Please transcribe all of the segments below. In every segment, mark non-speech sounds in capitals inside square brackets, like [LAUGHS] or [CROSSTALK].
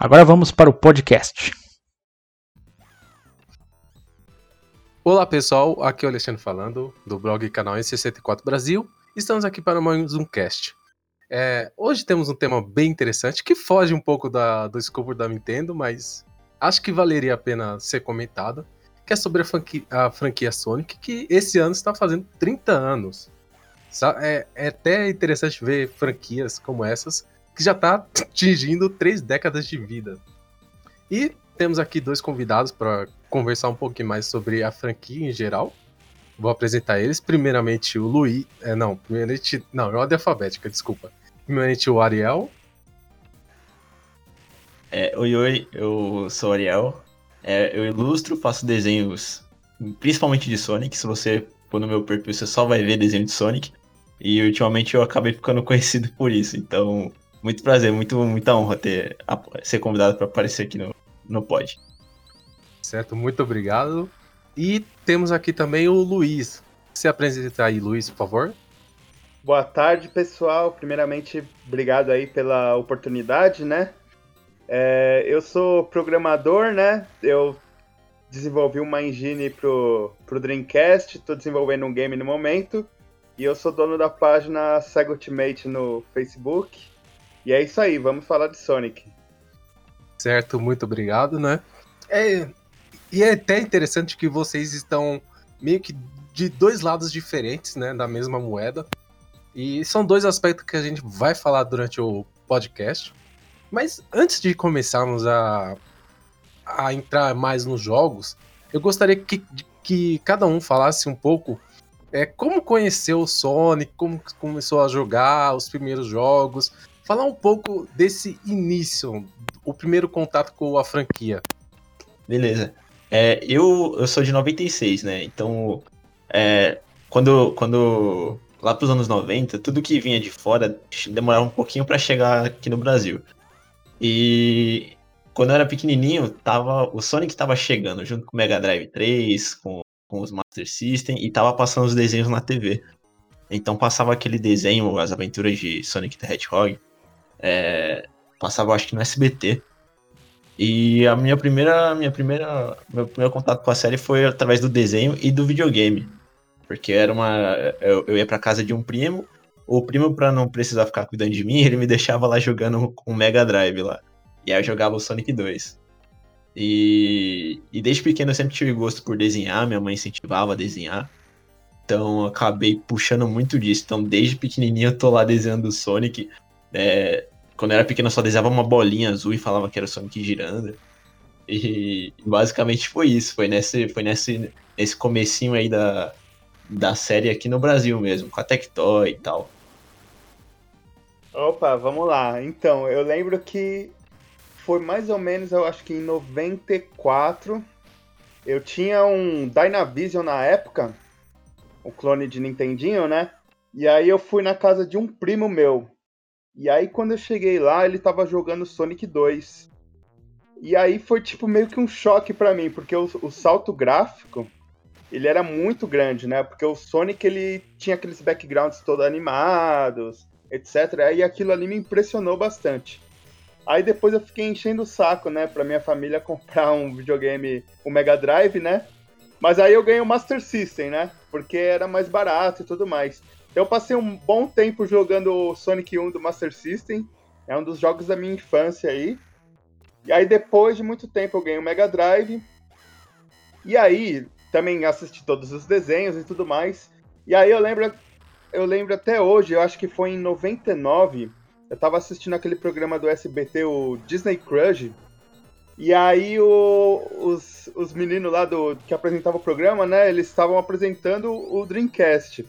Agora vamos para o podcast. Olá pessoal, aqui é o Alexandre falando, do blog Canal N64 Brasil. Estamos aqui para mais um cast. É, hoje temos um tema bem interessante que foge um pouco da, do escopo da Nintendo, mas acho que valeria a pena ser comentado, que é sobre a franquia, a franquia Sonic, que esse ano está fazendo 30 anos. É, é até interessante ver franquias como essas que já está atingindo três décadas de vida. E temos aqui dois convidados para conversar um pouquinho mais sobre a franquia em geral. Vou apresentar eles. Primeiramente o Luiz. É, não, primeiramente. Não, é ordem alfabética, desculpa. Primeiramente o Ariel. É, oi, oi, eu sou o Ariel. É, eu ilustro, faço desenhos principalmente de Sonic. Se você for no meu perfil, você só vai ver desenho de Sonic. E ultimamente eu acabei ficando [LAUGHS] conhecido por isso. Então, muito prazer, muito, muita honra ter ser convidado para aparecer aqui no, no pod. Certo, muito obrigado. E temos aqui também o Luiz. Se apresenta aí, Luiz, por favor. Boa tarde, pessoal. Primeiramente, obrigado aí pela oportunidade, né? É, eu sou programador, né? Eu desenvolvi uma engine pro, pro Dreamcast, estou desenvolvendo um game no momento. E eu sou dono da página Sega Ultimate no Facebook. E é isso aí, vamos falar de Sonic. Certo, muito obrigado, né? É, e é até interessante que vocês estão meio que de dois lados diferentes, né, da mesma moeda. E são dois aspectos que a gente vai falar durante o podcast. Mas antes de começarmos a, a entrar mais nos jogos, eu gostaria que, que cada um falasse um pouco é, como conheceu o Sonic, como começou a jogar os primeiros jogos, falar um pouco desse início, o primeiro contato com a franquia. Beleza. É, eu, eu sou de 96, né? Então, é, quando, quando lá pros anos 90, tudo que vinha de fora demorava um pouquinho para chegar aqui no Brasil. E quando eu era pequenininho, tava, o Sonic estava chegando junto com o Mega Drive 3, com, com os Master System, e tava passando os desenhos na TV. Então passava aquele desenho, as aventuras de Sonic the Hedgehog, é, passava, acho que no SBT. E a minha primeira, minha primeira, meu primeiro contato com a série foi através do desenho e do videogame, porque era uma, eu, eu ia para casa de um primo, o primo para não precisar ficar cuidando de mim, [LAUGHS] ele me deixava lá jogando um Mega Drive lá. E aí eu jogava o Sonic 2. E, e desde pequeno eu sempre tive gosto por desenhar, minha mãe incentivava a desenhar. Então acabei puxando muito disso. Então desde pequenininho eu tô lá desenhando o Sonic. É, quando eu era pequeno, eu só desenhava uma bolinha azul e falava que era o Sonic girando. E basicamente foi isso. Foi nesse, foi nesse, nesse comecinho aí da, da série aqui no Brasil mesmo, com a Tectoy e tal. Opa, vamos lá. Então, eu lembro que foi mais ou menos, eu acho que em 94, eu tinha um Dynavision na época, o clone de Nintendinho, né? E aí eu fui na casa de um primo meu. E aí quando eu cheguei lá, ele tava jogando Sonic 2. E aí foi tipo meio que um choque para mim, porque o, o, salto gráfico, ele era muito grande, né? Porque o Sonic ele tinha aqueles backgrounds todos animados, etc. Aí aquilo ali me impressionou bastante. Aí depois eu fiquei enchendo o saco, né, pra minha família [LAUGHS] comprar um videogame, o Mega Drive, né? Mas aí eu ganhei o Master System, né? Porque era mais barato e tudo mais. Eu passei um bom tempo jogando Sonic 1 do Master System. É um dos jogos da minha infância aí. E aí, depois de muito tempo, eu ganhei o Mega Drive. E aí, também assisti todos os desenhos e tudo mais. E aí, eu lembro, eu lembro até hoje, eu acho que foi em 99, eu tava assistindo aquele programa do SBT, o Disney Crush. E aí, o, os, os meninos lá do, que apresentavam o programa, né, eles estavam apresentando o Dreamcast.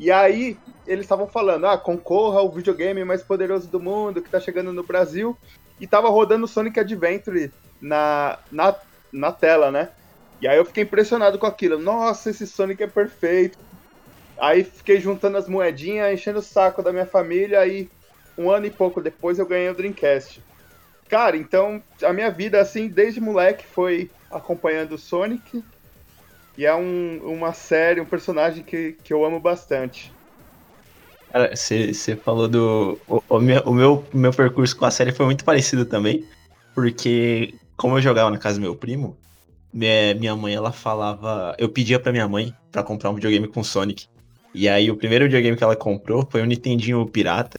E aí eles estavam falando, ah, concorra ao videogame mais poderoso do mundo que tá chegando no Brasil. e tava rodando Sonic Adventure na, na, na tela, né? E aí eu fiquei impressionado com aquilo. Nossa, esse Sonic é perfeito. Aí fiquei juntando as moedinhas, enchendo o saco da minha família, aí um ano e pouco depois eu ganhei o Dreamcast. Cara, então a minha vida, assim, desde moleque foi acompanhando o Sonic. E é um, uma série, um personagem que, que eu amo bastante. Cara, você falou do. O, o, meu, o meu, meu percurso com a série foi muito parecido também. Porque, como eu jogava na casa do meu primo, minha, minha mãe, ela falava. Eu pedia pra minha mãe pra comprar um videogame com Sonic. E aí, o primeiro videogame que ela comprou foi um Nintendinho Pirata.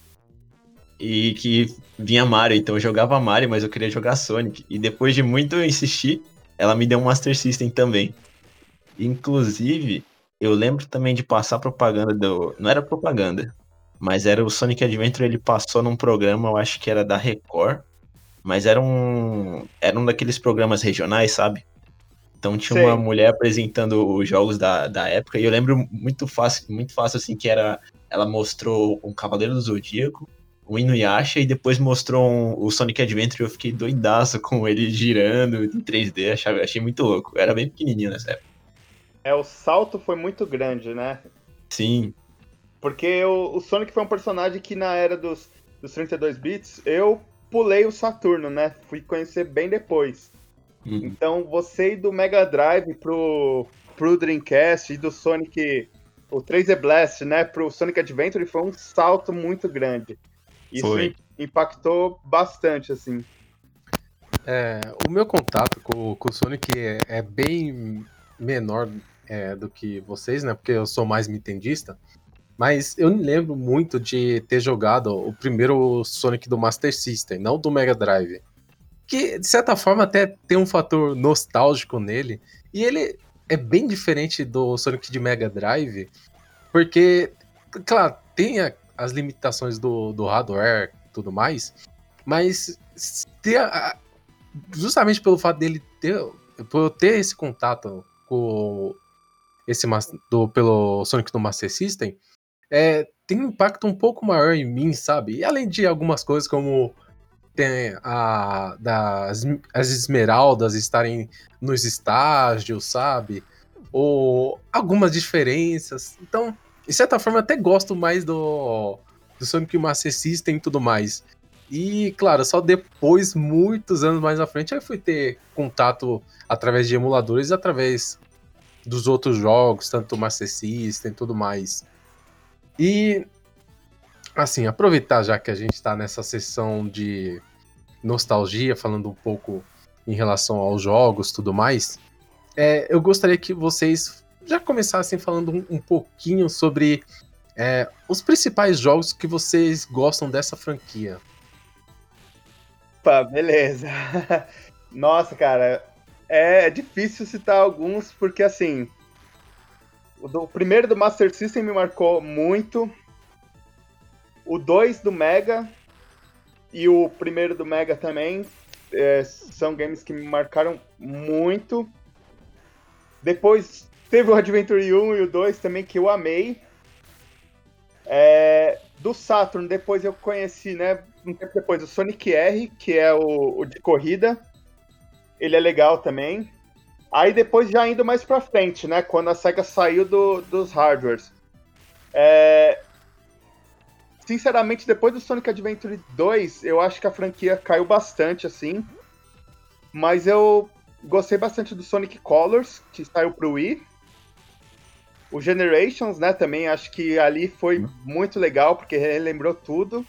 E que vinha Mario. Então, eu jogava Mario, mas eu queria jogar Sonic. E depois de muito insistir, ela me deu um Master System também. Inclusive, eu lembro também de passar propaganda do. Não era propaganda, mas era o Sonic Adventure. Ele passou num programa, eu acho que era da Record. Mas era um. Era um daqueles programas regionais, sabe? Então tinha Sim. uma mulher apresentando os jogos da, da época, e eu lembro muito fácil, muito fácil assim, que era. Ela mostrou um Cavaleiro do Zodíaco, o Inuyasha, e depois mostrou um, o Sonic Adventure, e eu fiquei doidaço com ele girando em 3D, achei, achei muito louco. Eu era bem pequenininho nessa época. É, o salto foi muito grande, né? Sim. Porque o, o Sonic foi um personagem que na era dos, dos 32 bits, eu pulei o Saturno, né? Fui conhecer bem depois. Uhum. Então, você ir do Mega Drive pro, pro Dreamcast e do Sonic, o 3D Blast, né, pro Sonic Adventure foi um salto muito grande. Isso foi. impactou bastante, assim. É, o meu contato com, com o Sonic é, é bem menor é, do que vocês, né? Porque eu sou mais nintendista. Mas eu me lembro muito de ter jogado o primeiro Sonic do Master System, não do Mega Drive que de certa forma até tem um fator nostálgico nele. E ele é bem diferente do Sonic de Mega Drive, porque, claro, tem a, as limitações do, do hardware e tudo mais, mas ter a, justamente pelo fato dele ter, por ter esse contato com esse do, pelo Sonic do Master System, é, tem um impacto um pouco maior em mim, sabe? E além de algumas coisas como tem a das as esmeraldas estarem nos estágios, sabe? Ou algumas diferenças. Então, de certa forma, até gosto mais do, do Sonic Master System e tudo mais. E, claro, só depois, muitos anos mais à frente, eu fui ter contato através de emuladores, através dos outros jogos, tanto Master System e tudo mais. E assim, aproveitar já que a gente está nessa sessão de nostalgia, falando um pouco em relação aos jogos tudo mais, é, eu gostaria que vocês já começassem falando um, um pouquinho sobre é, os principais jogos que vocês gostam dessa franquia. Opa, beleza. [LAUGHS] Nossa, cara, é difícil citar alguns, porque assim. O, do, o primeiro do Master System me marcou muito. O 2 do Mega e o primeiro do Mega também. É, são games que me marcaram muito. Depois teve o Adventure 1 e o 2 também que eu amei. É, do Saturn, depois eu conheci, né? Um tempo depois, o Sonic R, que é o, o de corrida. Ele é legal também. Aí depois já indo mais pra frente, né? Quando a SEGA saiu do, dos hardwares. É, sinceramente, depois do Sonic Adventure 2, eu acho que a franquia caiu bastante, assim. Mas eu gostei bastante do Sonic Colors, que saiu pro Wii. O Generations, né, também acho que ali foi uhum. muito legal, porque relembrou tudo.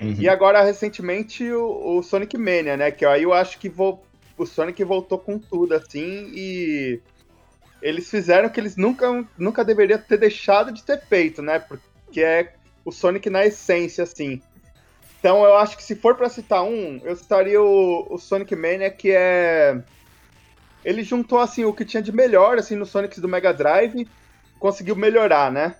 Uhum. E agora, recentemente, o, o, Sonic Mania, né, que aí eu acho que vou, o Sonic voltou com tudo, assim, e eles fizeram o que eles nunca, nunca deveriam ter deixado de ter feito, né, porque é o Sonic na essência, assim. Então eu acho que se for para citar um, eu citaria o, o, Sonic Mania, que é. Ele juntou assim o que tinha de melhor assim no Sonic do Mega Drive, conseguiu melhorar, né?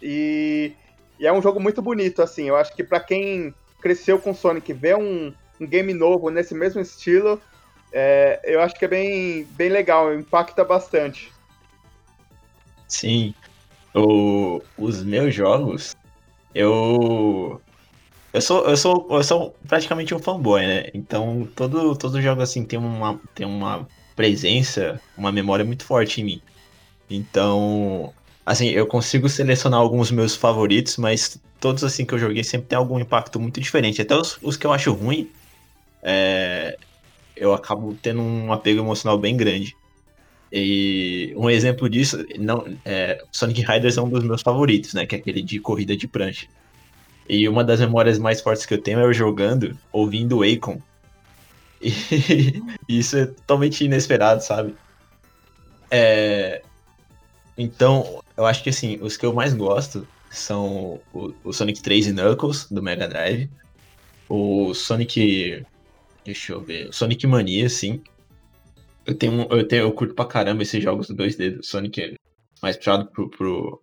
E, e é um jogo muito bonito, assim. Eu acho que para quem cresceu com Sonic ver um, um game novo nesse mesmo estilo, é, eu acho que é bem, bem legal, impacta bastante. Sim. O, os meus jogos, eu eu sou, eu sou, eu sou praticamente um fanboy, né? Então, todo, todo jogo assim tem uma, tem uma presença, uma memória muito forte em mim. Então, assim, eu consigo selecionar alguns meus favoritos, mas todos assim que eu joguei sempre tem algum impacto muito diferente. Até os, os que eu acho ruim, é, eu acabo tendo um apego emocional bem grande. E um exemplo disso, não, é, Sonic Riders é um dos meus favoritos, né? Que é aquele de corrida de prancha. E uma das memórias mais fortes que eu tenho é eu jogando, ouvindo o Akon. E [LAUGHS] isso é totalmente inesperado, sabe? É... Então, eu acho que assim, os que eu mais gosto são o, o Sonic 3 e Knuckles, do Mega Drive. O Sonic. Deixa eu ver. Sonic Mania, sim. Eu tenho, eu tenho, eu curto pra caramba esses jogos do 2D do Sonic mais puxado pro. pro,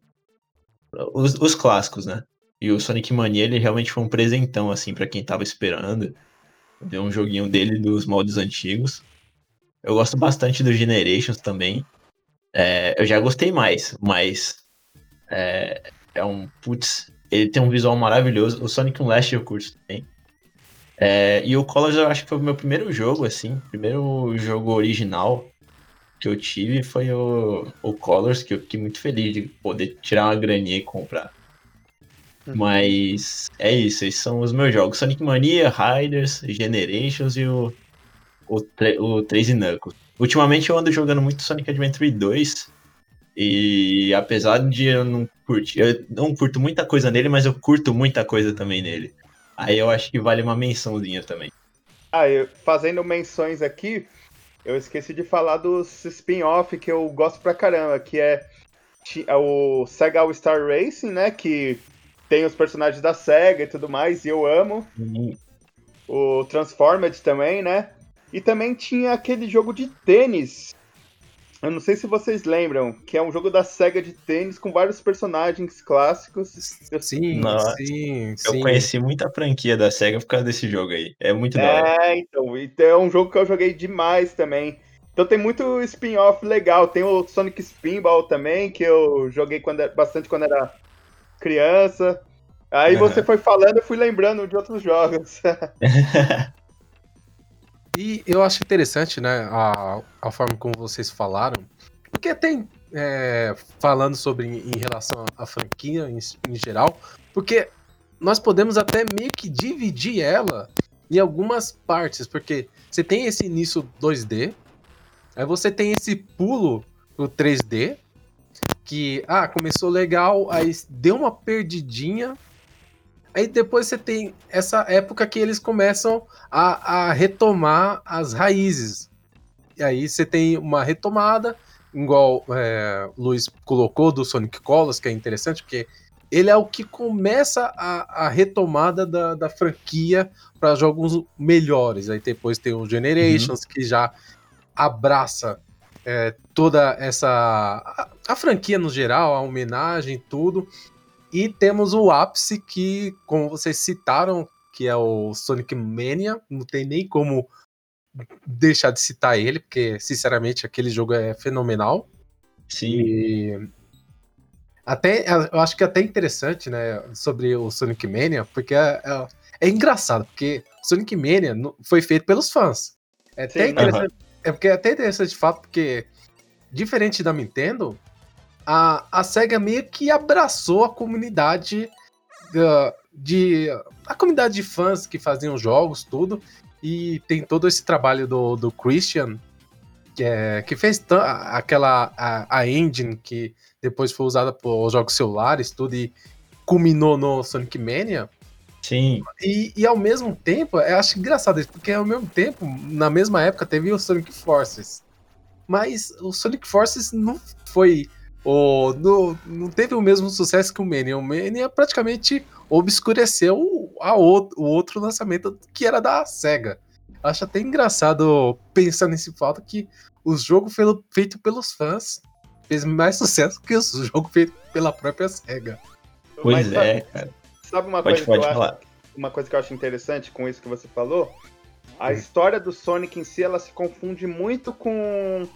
pro os, os, clássicos, né? E o Sonic Mania, ele realmente foi um presentão, assim, para quem tava esperando. Deu um joguinho dele dos moldes antigos. Eu gosto bastante do Generations também. É, eu já gostei mais, mas é, é um. Putz, ele tem um visual maravilhoso. O Sonic Unleashed eu curto também. É, e o Colors eu acho que foi o meu primeiro jogo, assim. Primeiro jogo original que eu tive foi o, o Colors, que eu fiquei muito feliz de poder tirar uma graninha e comprar. Uhum. Mas é isso, esses são os meus jogos. Sonic Mania, Riders, Generations e o, o, o 3 Knuckles. Ultimamente eu ando jogando muito Sonic Adventure 2. E apesar de eu não curtir, eu não curto muita coisa nele, mas eu curto muita coisa também nele. Aí eu acho que vale uma mençãozinha também. Ah, eu, fazendo menções aqui, eu esqueci de falar dos spin-off que eu gosto pra caramba, que é, é o Sega All Star Racing, né? Que tem os personagens da SEGA e tudo mais, e eu amo. Uhum. O Transformed também, né? E também tinha aquele jogo de tênis. Eu não sei se vocês lembram, que é um jogo da SEGA de tênis com vários personagens clássicos. Sim, Nossa, sim, Eu sim. conheci muita franquia da SEGA por causa desse jogo aí. É muito da hora. É, então, então é um jogo que eu joguei demais também. Então tem muito spin-off legal. Tem o Sonic Spinball também, que eu joguei quando, bastante quando era criança. Aí uhum. você foi falando, eu fui lembrando de outros jogos. [LAUGHS] e eu acho interessante, né, a, a forma como vocês falaram, porque tem é, falando sobre em relação à franquia em, em geral, porque nós podemos até meio que dividir ela em algumas partes, porque você tem esse início 2D, aí você tem esse pulo o 3D, que, ah, começou legal, aí deu uma perdidinha. Aí depois você tem essa época que eles começam a, a retomar as raízes. E aí você tem uma retomada, igual é, o Luiz colocou do Sonic Colors, que é interessante, porque ele é o que começa a, a retomada da, da franquia para jogos melhores. Aí depois tem o Generations, uhum. que já abraça é, toda essa. A, a, franquia no geral, a homenagem, tudo. E temos o ápice que, como vocês citaram, que é o Sonic Mania. Não tem nem como deixar de citar ele, porque, sinceramente, aquele jogo é fenomenal. Sim. E até, eu acho que é até interessante, né, sobre o Sonic Mania, porque é, é, é engraçado, porque Sonic Mania foi feito pelos fãs. É até Sim, interessante. Uh -huh é porque é até interessante de fato, porque diferente da Nintendo, a, a SEGA meio que abraçou a comunidade uh, de. a comunidade de fãs que faziam jogos, tudo. E tem todo esse trabalho do, do Christian, que, é, que fez aquela a, a engine que depois foi usada por jogos celulares, tudo, e culminou no Sonic Mania. Sim. E, e ao mesmo tempo, eu acho engraçado isso, porque ao mesmo tempo, na mesma época, teve o Sonic Forces. Mas o Sonic Forces não foi. O, não, não teve o mesmo sucesso que o Mania. O Mania praticamente obscureceu a outro, o outro lançamento que era da SEGA. Acho até engraçado pensar nesse fato que o jogo feito pelos fãs fez mais sucesso que o jogo feito pela própria SEGA. Pois Mas, é, cara. Sabe uma pode, coisa que eu acho, uma coisa que eu acho interessante com isso que você falou? A hum. história do Sonic em si, ela se confunde muito com,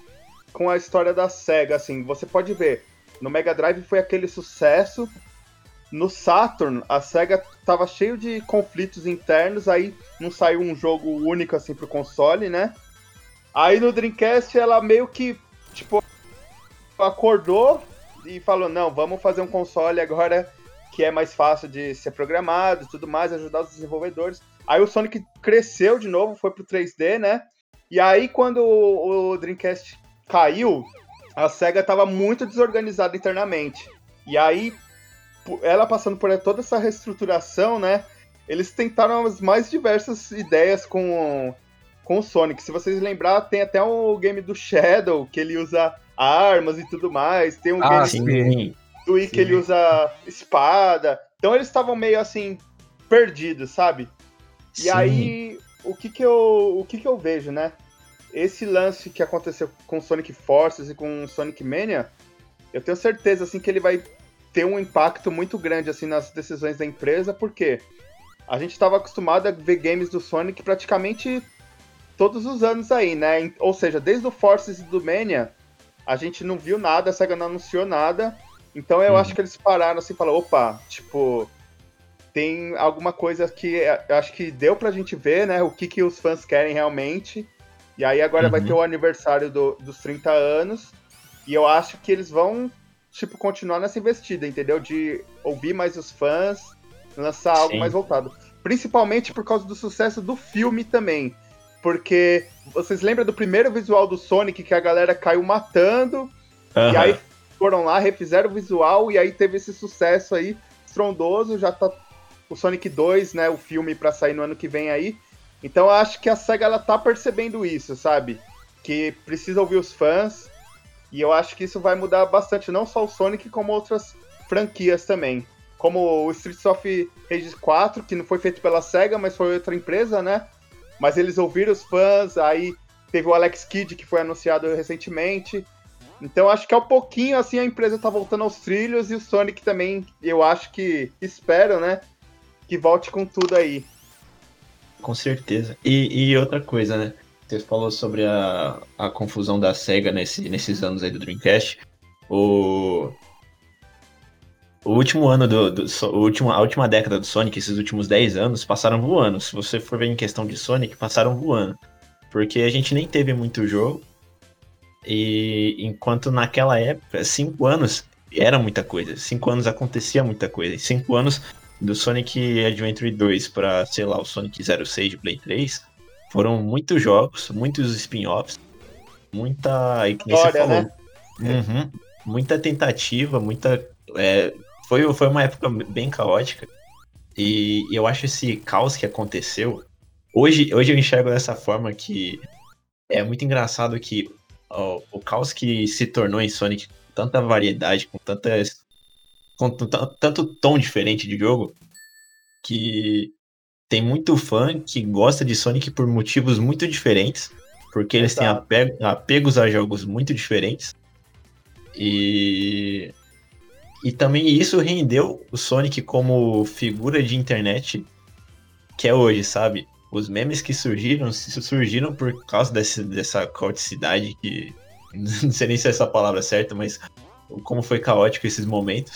com a história da SEGA, assim. Você pode ver, no Mega Drive foi aquele sucesso, no Saturn, a SEGA tava cheio de conflitos internos, aí não saiu um jogo único assim pro console, né? Aí no Dreamcast ela meio que, tipo, acordou e falou: não, vamos fazer um console agora que é mais fácil de ser programado e tudo mais, ajudar os desenvolvedores. Aí o Sonic cresceu de novo, foi pro 3D, né? E aí quando o Dreamcast caiu, a SEGA tava muito desorganizada internamente. E aí, ela passando por toda essa reestruturação, né? Eles tentaram as mais diversas ideias com, com o Sonic. Se vocês lembrar, tem até o game do Shadow, que ele usa armas e tudo mais. Tem um Ah, game do Wii que ele usa espada. Então eles estavam meio assim, perdidos, sabe? E Sim. aí, o que que eu, o que que eu vejo, né? Esse lance que aconteceu com Sonic Forces e com Sonic Mania, eu tenho certeza assim que ele vai ter um impacto muito grande assim nas decisões da empresa, porque a gente estava acostumado a ver games do Sonic praticamente todos os anos aí, né? Ou seja, desde o Forces e do Mania, a gente não viu nada, a SEGA não anunciou nada. Então eu Uhum. acho que eles pararam assim e falaram, opa, tipo, tem alguma coisa que eu acho que deu pra gente ver, né? O que, que os fãs querem realmente. E aí agora vai Uhum. ter o aniversário do- dos 30 anos. E eu acho que eles vão, tipo, continuar nessa investida, entendeu? De ouvir mais os fãs, lançar algo Sim. mais voltado. Principalmente por causa do sucesso do filme também. Porque vocês lembram do primeiro visual do Sonic que a galera caiu matando? E Aham. aí foram lá, refizeram o visual e aí teve esse sucesso aí estrondoso. Já tá o Sonic 2, né? O filme pra sair no ano que vem aí. Então eu acho que a SEGA ela tá percebendo isso, sabe? Que precisa ouvir os fãs. E eu acho que isso vai mudar bastante, não só o Sonic, como outras franquias também. Como o Streets of Rage 4, que não foi feito pela SEGA, mas foi outra empresa, né? Mas eles ouviram os fãs, aí teve o Alex Kidd, que foi anunciado recentemente. Então acho que é um pouquinho assim a empresa tá voltando aos trilhos e o Sonic também, eu acho que espero, né? Que volte com tudo aí. Com certeza. E, e outra coisa, né? Você falou sobre a, a confusão da SEGA nesse, nesses anos aí do Dreamcast. O, o último ano do. do o último, a última década do Sonic, esses últimos 10 anos, passaram voando. Se você for ver em questão de Sonic, passaram voando. Porque a gente nem teve muito jogo. E enquanto naquela época, 5 anos era muita coisa. 5 anos acontecia muita coisa. 5 anos do Sonic Adventure 2 para, sei lá, o Sonic 06 de Play 3, foram muitos jogos, muitos spin-offs, muita. E História, né? Uhum. muita tentativa, muita. é, foi, foi uma época bem caótica. E eu acho esse caos que aconteceu. Hoje, hoje eu enxergo dessa forma que é muito engraçado que ó, o caos que se tornou em Sonic, com tanta variedade, com tantas. Com tanto tom diferente de jogo, que tem muito fã que gosta de Sonic por motivos muito diferentes, porque eles têm Exato. ape- apegos a jogos muito diferentes. E e também isso rendeu o Sonic como figura de internet que é hoje, sabe? Os memes que surgiram su- surgiram por causa desse, dessa caoticidade que [LAUGHS] não sei nem se é essa palavra certa, mas como foi caótico esses momentos.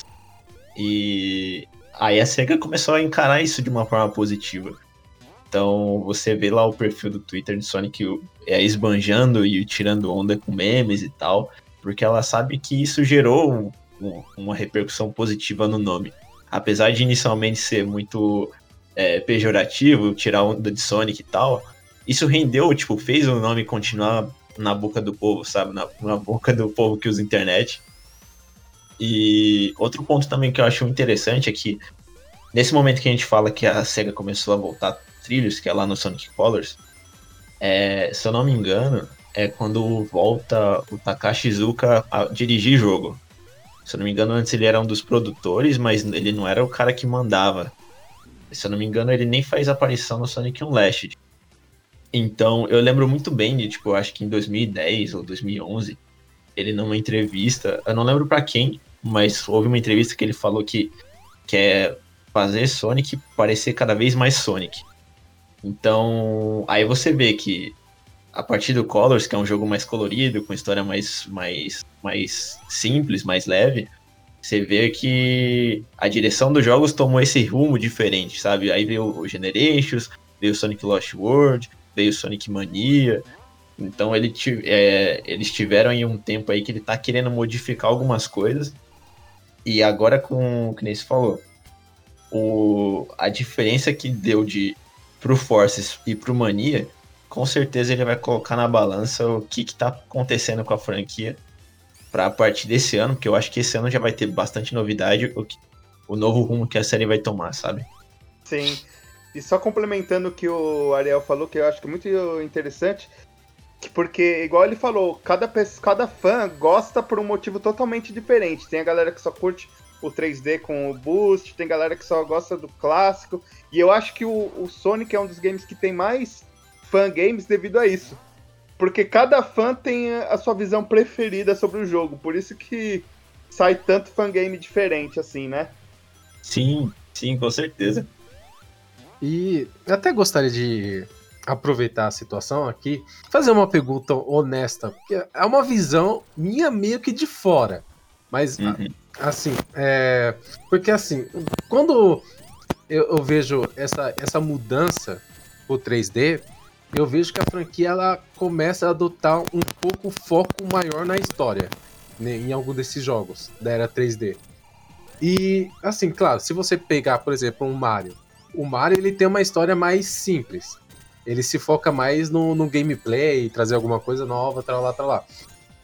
E aí a SEGA começou a encarar isso de uma forma positiva. Então você vê lá o perfil do Twitter de Sonic é, esbanjando e tirando onda com memes e tal, porque ela sabe que isso gerou um- um- uma repercussão positiva no nome. Apesar de inicialmente ser muito é, pejorativo, tirar onda de Sonic e tal, isso rendeu, tipo, fez o nome continuar na boca do povo, sabe? Na, na boca do povo que usa internet. E outro ponto também que eu acho interessante é que nesse momento que a gente fala que a SEGA começou a voltar trilhos, que é lá no Sonic Colors, é, se eu não me engano, é quando volta o Takashi Iizuka a dirigir jogo. Se eu não me engano, antes ele era um dos produtores, mas ele não era o cara que mandava. Se eu não me engano, ele nem faz aparição no Sonic Unleashed. Então, eu lembro muito bem de, tipo, acho que em 2010 ou 2011, ele numa entrevista, eu não lembro pra quem, mas houve uma entrevista que ele falou que quer fazer Sonic parecer cada vez mais Sonic. Então, aí você vê que a partir do Colors, que é um jogo mais colorido, com história mais, mais, mais simples, mais leve, você vê que a direção dos jogos tomou esse rumo diferente, sabe? Aí veio o Generations, veio o Sonic Lost World, veio o Sonic Mania. Então ele, é, eles tiveram aí um tempo aí que ele tá querendo modificar algumas coisas. E agora com o que nem falou, o, a diferença que deu de pro Forces e pro Mania, com certeza ele vai colocar na balança o que, que tá acontecendo com a franquia para a partir desse ano, porque eu acho que esse ano já vai ter bastante novidade, o, que, o novo rumo que a série vai tomar, sabe? Sim. E só complementando o que o Ariel falou, que eu acho que é muito interessante, porque, igual ele falou, cada, cada fã gosta por um motivo totalmente diferente. Tem a galera que só curte o 3D com o boost, tem galera que só gosta do clássico. E eu acho que o, o Sonic é um dos games que tem mais fan games devido a isso. Porque cada fã tem a sua visão preferida sobre o jogo. Por isso que sai tanto fangame diferente assim, né? Sim, sim, com certeza. E eu até gostaria de aproveitar a situação aqui, fazer uma pergunta honesta, porque é uma visão minha meio que de fora. Mas, uhum. assim, é, porque assim, quando eu, eu, vejo essa, essa mudança pro 3D, eu vejo que a franquia ela começa a adotar um pouco foco maior na história né, em algum desses jogos da era 3D. E assim, claro, se você pegar, por exemplo, um Mario, o Mario ele tem uma história mais simples. Ele se foca mais no, no gameplay, trazer alguma coisa nova, tal lá, tal lá.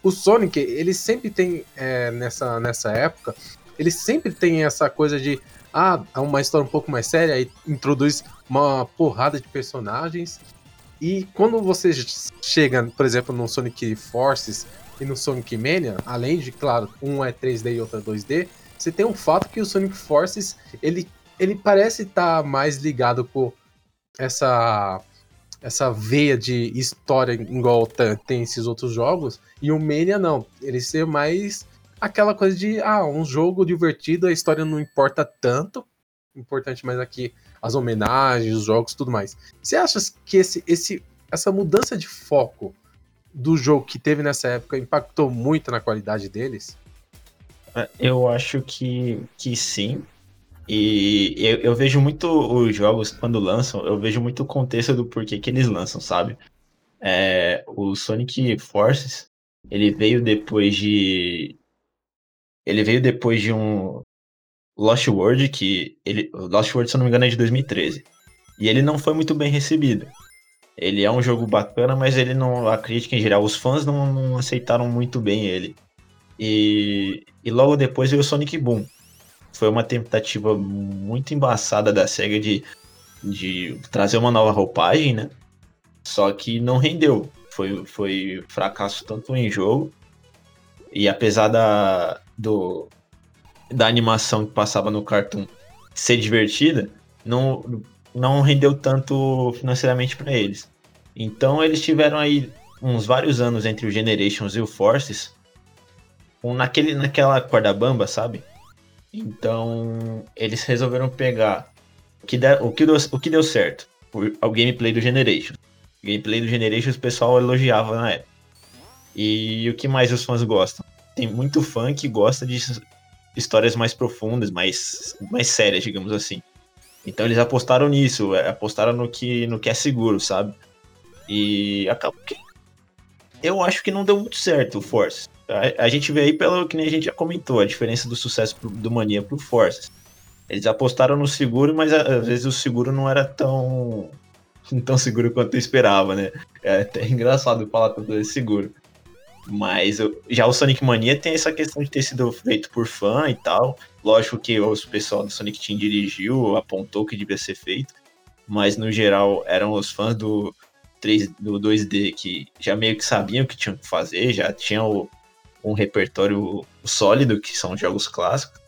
O Sonic, ele sempre tem é, nessa, nessa época, ele sempre tem essa coisa de ah, é uma história um pouco mais séria, aí introduz uma porrada de personagens e quando você chega, por exemplo, no Sonic Forces e no Sonic Mania, além de, claro, um é 3D e outro é 2D, você tem o fato que o Sonic Forces, ele, ele parece estar tá mais ligado com essa essa veia de história igual tem esses outros jogos, e o Mania não, ele ser mais aquela coisa de, ah, um jogo divertido, a história não importa tanto, importante mais aqui as homenagens, os jogos tudo mais. Você acha que esse, esse, essa mudança de foco do jogo que teve nessa época impactou muito na qualidade deles? É, eu acho que, que sim. E eu, eu, vejo muito os jogos quando lançam, eu vejo muito o contexto do porquê que eles lançam, sabe? É, o Sonic Forces, ele veio depois de. Ele veio depois de um, Lost World, que ele, Lost World, se eu não me engano, é de 2013. E ele não foi muito bem recebido. Ele é um jogo bacana, mas ele não. A crítica em geral, os fãs não, não aceitaram muito bem ele. E, e logo depois veio o Sonic Boom. Foi uma tentativa muito embaçada da SEGA de, de trazer uma nova roupagem, né? Só que não rendeu. Foi, foi fracasso tanto em jogo. E apesar da, do, da animação que passava no Cartoon ser divertida, não, não rendeu tanto financeiramente para eles. Então eles tiveram aí uns vários anos entre o Generations e o Forces, um, naquele, naquela corda bamba, sabe? Então eles resolveram pegar o que, der, o que, deu, o que deu certo, o, gameplay do Generations. O gameplay do Generations o pessoal elogiava na época. E o que mais os fãs gostam? Tem muito fã que gosta de histórias mais profundas, mais, mais sérias, digamos assim. Então eles apostaram nisso, é, apostaram no que, no que é seguro, sabe? E acabou que. Eu acho que não deu muito certo o Force. A, a, gente vê aí pelo que nem a gente já comentou, a diferença do sucesso pro, do Mania pro Force. Eles apostaram no seguro, mas às vezes o seguro não era tão [LAUGHS] tão seguro quanto eu esperava, né? É até engraçado falar tanto desse seguro. Mas eu, já o Sonic Mania tem essa questão de ter sido feito por fã e tal. Lógico que o pessoal do Sonic Team dirigiu, apontou que devia ser feito. Mas no geral eram os fãs do, 3, do 2D que já meio que sabiam o que tinham que fazer, já tinham um repertório sólido, que são jogos clássicos.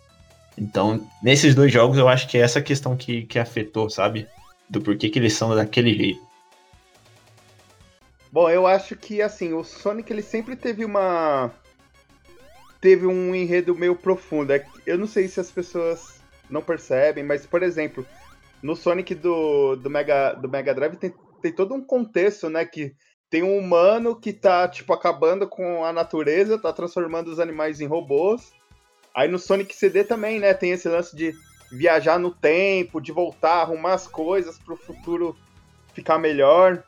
Então, nesses dois jogos, eu acho que é essa questão que, que afetou, sabe? Do porquê que eles são daquele jeito. Bom, eu acho que assim, o Sonic ele sempre teve uma teve um enredo meio profundo. É eu não sei se as pessoas não percebem, mas por exemplo, no Sonic do, do Mega do Mega Drive tem, tem todo um contexto, né, que tem um humano que tá tipo acabando com a natureza, tá transformando os animais em robôs. Aí no Sonic CD também, né? Tem esse lance de viajar no tempo, de voltar, arrumar as coisas para o futuro ficar melhor.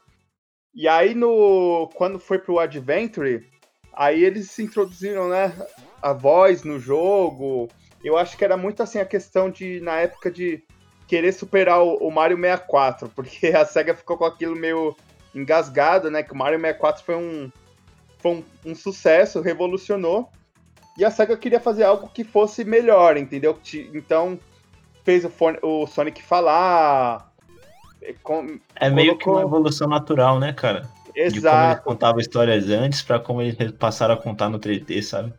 E aí no quando foi pro Adventure, aí eles introduziram, né, a voz no jogo. Eu acho que era muito assim a questão de na época de querer superar o, o Mario 64, [LAUGHS] porque a Sega ficou com aquilo meio engasgado, né, que o Mario 64 foi um foi um, um sucesso, revolucionou. E a SEGA queria fazer algo que fosse melhor, entendeu? Então fez o, o Sonic falar. É, com, é meio colocou... que uma evolução natural, né, cara? Exato. De como eles contavam histórias antes para como eles passaram a contar no 3D, sabe?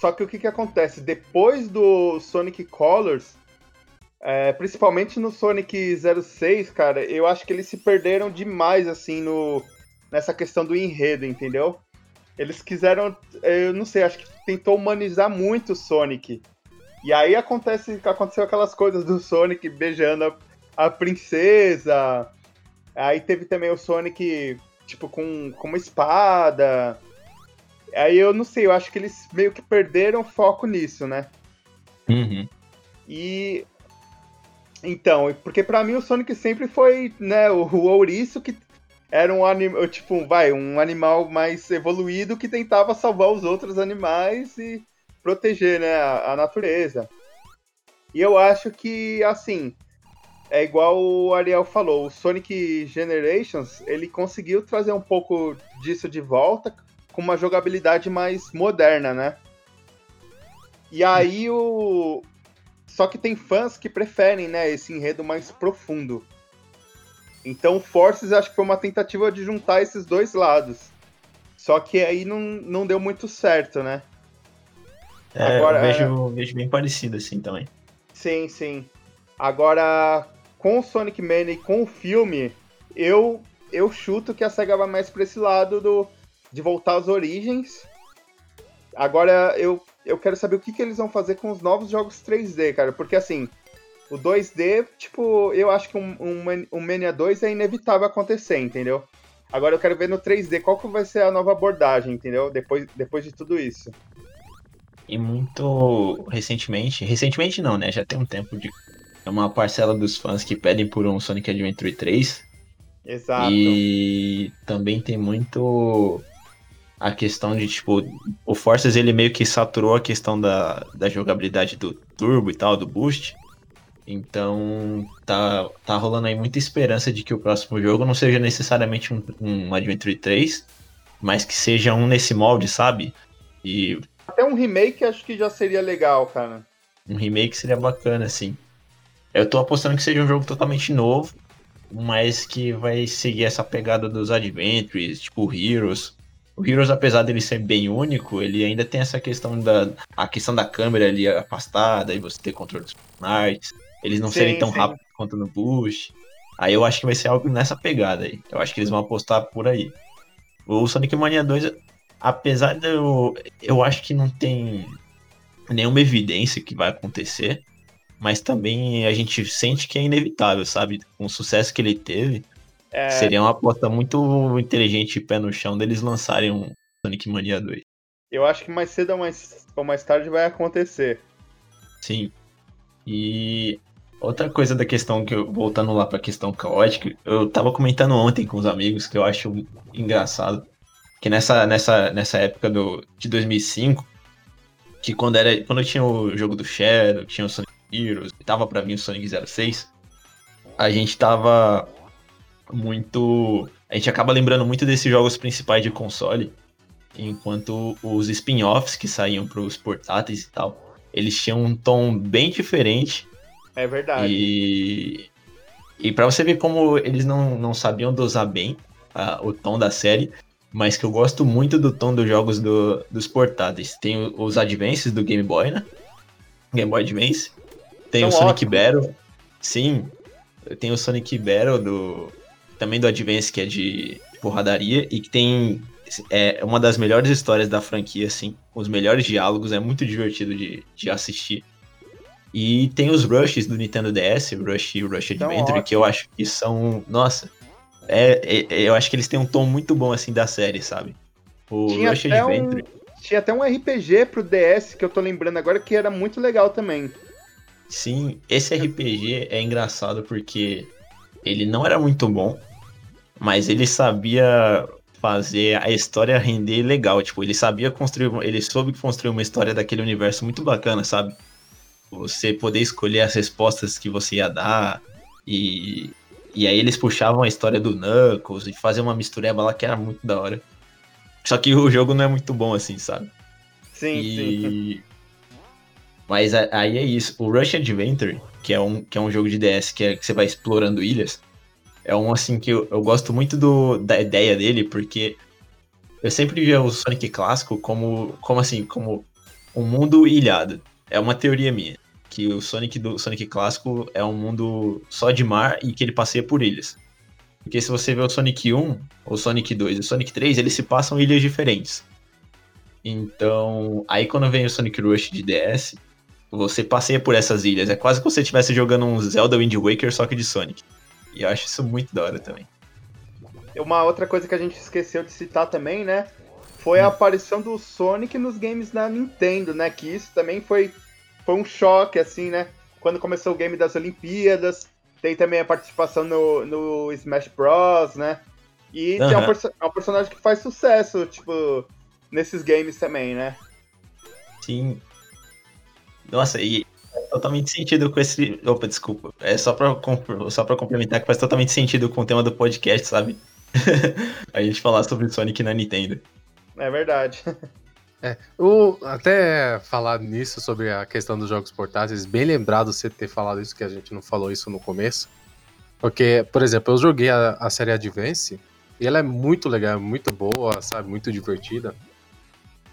Só que o que, que acontece? Depois do Sonic Colors, é, principalmente no Sonic 06, cara, eu acho que eles se perderam demais, assim, no, nessa questão do enredo, entendeu? Eles quiseram, eu não sei, acho que tentou humanizar muito o Sonic. E aí acontece, aconteceu aquelas coisas do Sonic beijando a, a princesa. Aí teve também o Sonic, tipo, com, com uma espada. Aí eu não sei, eu acho que eles meio que perderam foco nisso, né? Uhum. E. Então, porque para mim o Sonic sempre foi, né, o, o ouriço que era um animal, tipo, vai, um animal mais evoluído que tentava salvar os outros animais e proteger, né, a, a natureza. E eu acho que, assim, é igual o Ariel falou, o Sonic Generations, ele conseguiu trazer um pouco disso de volta com uma jogabilidade mais moderna, né? E aí o só que tem fãs que preferem, né, esse enredo mais profundo. Então, Forces acho que foi uma tentativa de juntar esses dois lados. Só que aí não, não deu muito certo, né? É, Agora, eu vejo, é... vejo bem parecido assim também. Sim, sim. Agora, com o Sonic Mania e com o filme, eu, eu chuto que a SEGA vai mais pra esse lado do, de voltar às origens. Agora, eu, eu quero saber o que, que eles vão fazer com os novos jogos 3D, cara. Porque, assim, o 2D, tipo, eu acho que um, um, um Mania 2 é inevitável acontecer, entendeu? Agora eu quero ver no 3D qual que vai ser a nova abordagem, entendeu? Depois, depois de tudo isso. E muito recentemente, recentemente não, né? Já tem um tempo de é uma parcela dos fãs que pedem por um Sonic Adventure 3. Exato. E também tem muito a questão de, tipo, o Forces ele meio que saturou a questão da, da jogabilidade do turbo e tal, do boost. Então tá, tá rolando aí muita esperança de que o próximo jogo não seja necessariamente um, um Adventure 3, mas que seja um nesse molde, sabe? E. Até um remake acho que já seria legal, cara. Um remake seria bacana, sim. Eu tô apostando que seja um jogo totalmente novo, mas que vai seguir essa pegada dos Adventures, tipo Heroes. O Heroes, apesar dele ser bem único, ele ainda tem essa questão da a questão da câmera ali afastada e você ter controle dos personagens eles não sim, serem tão sim. rápidos quanto no Bush. Aí eu acho que vai ser algo nessa pegada aí. Eu acho que eles vão apostar por aí. O Sonic Mania 2, apesar de eu. Eu acho que não tem nenhuma evidência que vai acontecer. Mas também a gente sente que é inevitável, sabe? Com o sucesso que ele teve. É... Seria uma aposta muito inteligente pé no chão deles lançarem um Sonic Mania 2. Eu acho que mais cedo ou mais, ou mais tarde vai acontecer. Sim. E Outra coisa da questão que eu, voltando lá pra questão caótica, eu tava comentando ontem com os amigos que eu acho engraçado. Que nessa, nessa, nessa época do, de 2005, que quando, era, quando tinha o jogo do Shadow, tinha o Sonic Heroes, tava pra mim o Sonic 06, a gente tava muito. A gente acaba lembrando muito desses jogos principais de console, enquanto os spin-offs que saíam pros portáteis e tal, eles tinham um tom bem diferente é verdade. E, e para você ver como eles não, não sabiam dosar bem o tom da série, mas que eu gosto muito do tom dos jogos do, dos portáteis. Tem os Advances do Game Boy, né? Game Boy Advance. Tem São o Sonic ótimos. Battle. Sim. Tem o Sonic Battle do. Também do Advance, que é de porradaria, e que tem. É uma das melhores histórias da franquia, assim. Os melhores diálogos, é muito divertido de, de assistir. E tem os rushes do Nintendo DS, Rush e Rush Adventure, que eu acho que são. Nossa. É, é, eu acho que eles têm um tom muito bom assim da série, sabe? O tinha Rush Adventure. Um, tinha até um RPG pro DS que eu tô lembrando agora que era muito legal também. Sim, esse RPG é engraçado porque ele não era muito bom, mas ele sabia fazer a história render legal. Tipo, ele sabia construir, ele soube construir uma história daquele universo muito bacana, sabe? Você poder escolher as respostas que você ia dar e, e aí eles puxavam a história do Knuckles e faziam uma mistureba lá que era muito da hora. Só que o jogo não é muito bom assim, sabe? Sim, e... sim. Mas aí é isso. O Rush Adventure, que é um, que é um jogo de DS que, é, que você vai explorando ilhas, é um assim que eu, eu gosto muito do, da ideia dele, porque eu sempre via o Sonic clássico como, como assim, como um mundo ilhado. É uma teoria minha. Que o Sonic do Sonic clássico é um mundo só de mar e que ele passeia por ilhas. Porque se você vê o Sonic 1, o Sonic 2 e o Sonic 3, eles se passam ilhas diferentes. Então, aí quando vem o Sonic Rush de DS, você passeia por essas ilhas. É quase como se você estivesse jogando um Zelda Wind Waker, só que de Sonic. E eu acho isso muito da hora também. Uma outra coisa que a gente esqueceu de citar também, né? Foi a aparição do Sonic nos games da Nintendo, né? Que isso também foi, foi um choque, assim, né? Quando começou o game das Olimpíadas, tem também a participação no, no Smash Bros, né? E uhum. é, um é um personagem que faz sucesso, tipo, nesses games também, né? Sim. Nossa, e totalmente sentido com esse. Opa, desculpa. É só pra, só pra complementar que faz totalmente sentido com o tema do podcast, sabe? [LAUGHS] a gente falar sobre Sonic na Nintendo. É verdade. É, o, até falar nisso sobre a questão dos jogos portáteis, bem lembrado você ter falado isso, que a gente não falou isso no começo. Porque, por exemplo, eu joguei a, a série Advance e ela é muito legal, muito boa, sabe, muito divertida.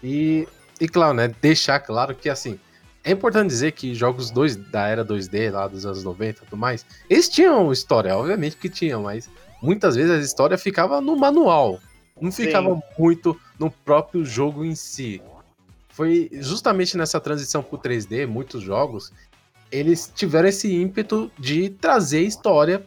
E, e claro, né, deixar claro que assim, é importante dizer que jogos 2 da era 2D, lá dos anos 90 e tudo mais, eles tinham história, obviamente que tinham, mas muitas vezes a história ficava no manual, não ficava Sim. muito no próprio jogo em si. Foi justamente nessa transição pro 3D, muitos jogos, eles tiveram esse ímpeto de trazer história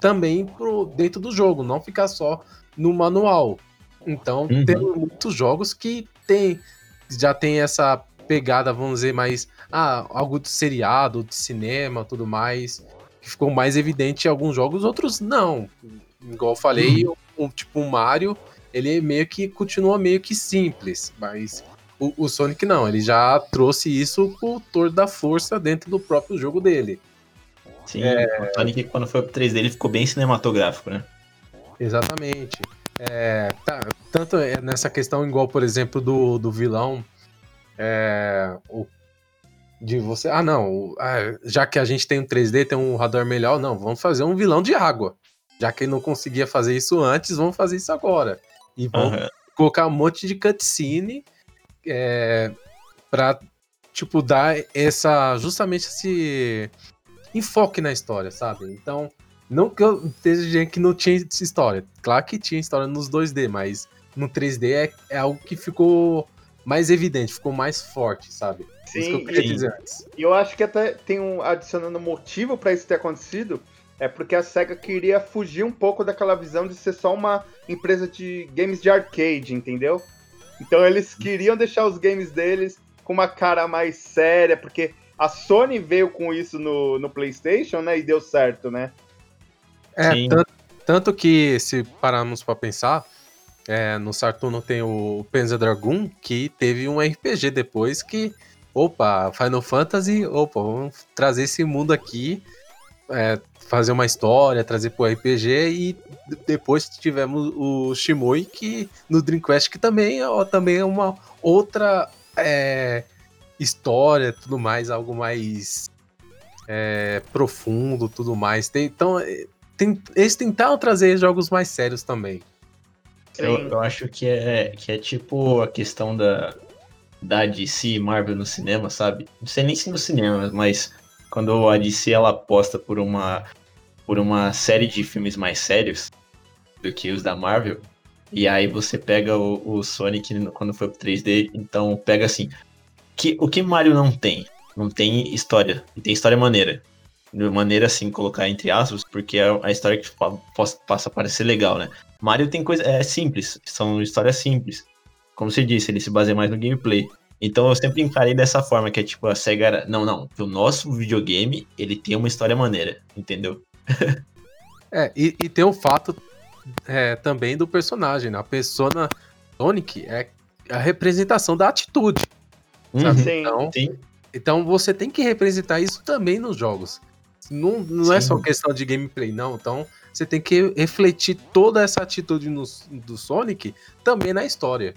também pro dentro do jogo, não ficar só no manual. Então, uhum. tem muitos jogos que tem já tem essa pegada, vamos dizer, mais. Ah, algo de seriado, de cinema, tudo mais. Que ficou mais evidente em alguns jogos, outros não. Igual eu falei, uhum. um, tipo o Mario, ele meio que continua meio que simples, mas o, o, Sonic não, ele já trouxe isso com o Tor da Força dentro do próprio jogo dele. Sim, é... o Sonic quando foi pro 3D ele ficou bem cinematográfico, né? Exatamente. É, tá, tanto é nessa questão igual, por exemplo, do, do vilão é, o, de você. Ah, não. Ah, já que a gente tem um 3D, tem um radar melhor, não, vamos fazer um vilão de água. Já que ele não conseguia fazer isso antes, vamos fazer isso agora. E vamos uhum. colocar um monte de cutscene é, pra, tipo, dar essa. justamente esse enfoque na história, sabe? Então, não que eu esteja dizendo que não tinha história. Claro que tinha história nos 2D, mas no 3D é, é algo que ficou mais evidente, ficou mais forte, sabe? Sim, isso que eu queria sim. dizer antes. E eu acho que até tem um adicionando motivo para isso ter acontecido, é porque a SEGA queria fugir um pouco daquela visão de ser só uma empresa de games de arcade, entendeu? Então eles queriam deixar os games deles com uma cara mais séria, porque a Sony veio com isso no, no PlayStation, né? E deu certo, né? É, tanto, tanto, que, se pararmos para pensar, é, no Saturno tem o Panzer Dragoon, que teve um RPG depois que, opa, Final Fantasy, opa, vamos trazer esse mundo aqui, é, fazer uma história, trazer pro RPG e depois tivemos o Shimui que no Dreamcast que também, ó, também é uma outra é, história, tudo mais, algo mais é, profundo, tudo mais. Tem, então, é, tem, eles tentaram trazer jogos mais sérios também. Eu, eu, acho que é, que é tipo a questão da, da DC e Marvel no cinema, sabe? Não sei nem se no cinema, mas quando a DC ela aposta por uma, por uma série de filmes mais sérios do que os da Marvel, e aí você pega o, o Sonic quando foi pro 3D, então pega assim, que, o que Mario não tem? Não tem história, e tem história maneira. De maneira assim, colocar entre aspas, porque é a história que passa a parecer legal, né? Mario tem coisa. É simples, são histórias simples. como você disse, ele se baseia mais no gameplay. Então eu sempre encarei dessa forma, que é tipo, a SEGA era, não, não, o nosso videogame, ele tem uma história maneira, entendeu? É, e, e tem o fato é, também do personagem, né? A persona Sonic é a representação da atitude. Uhum. Então, Sim, então você tem que representar isso também nos jogos. Não, não é só questão de gameplay, não. Então você tem que refletir toda essa atitude no, do Sonic também na história.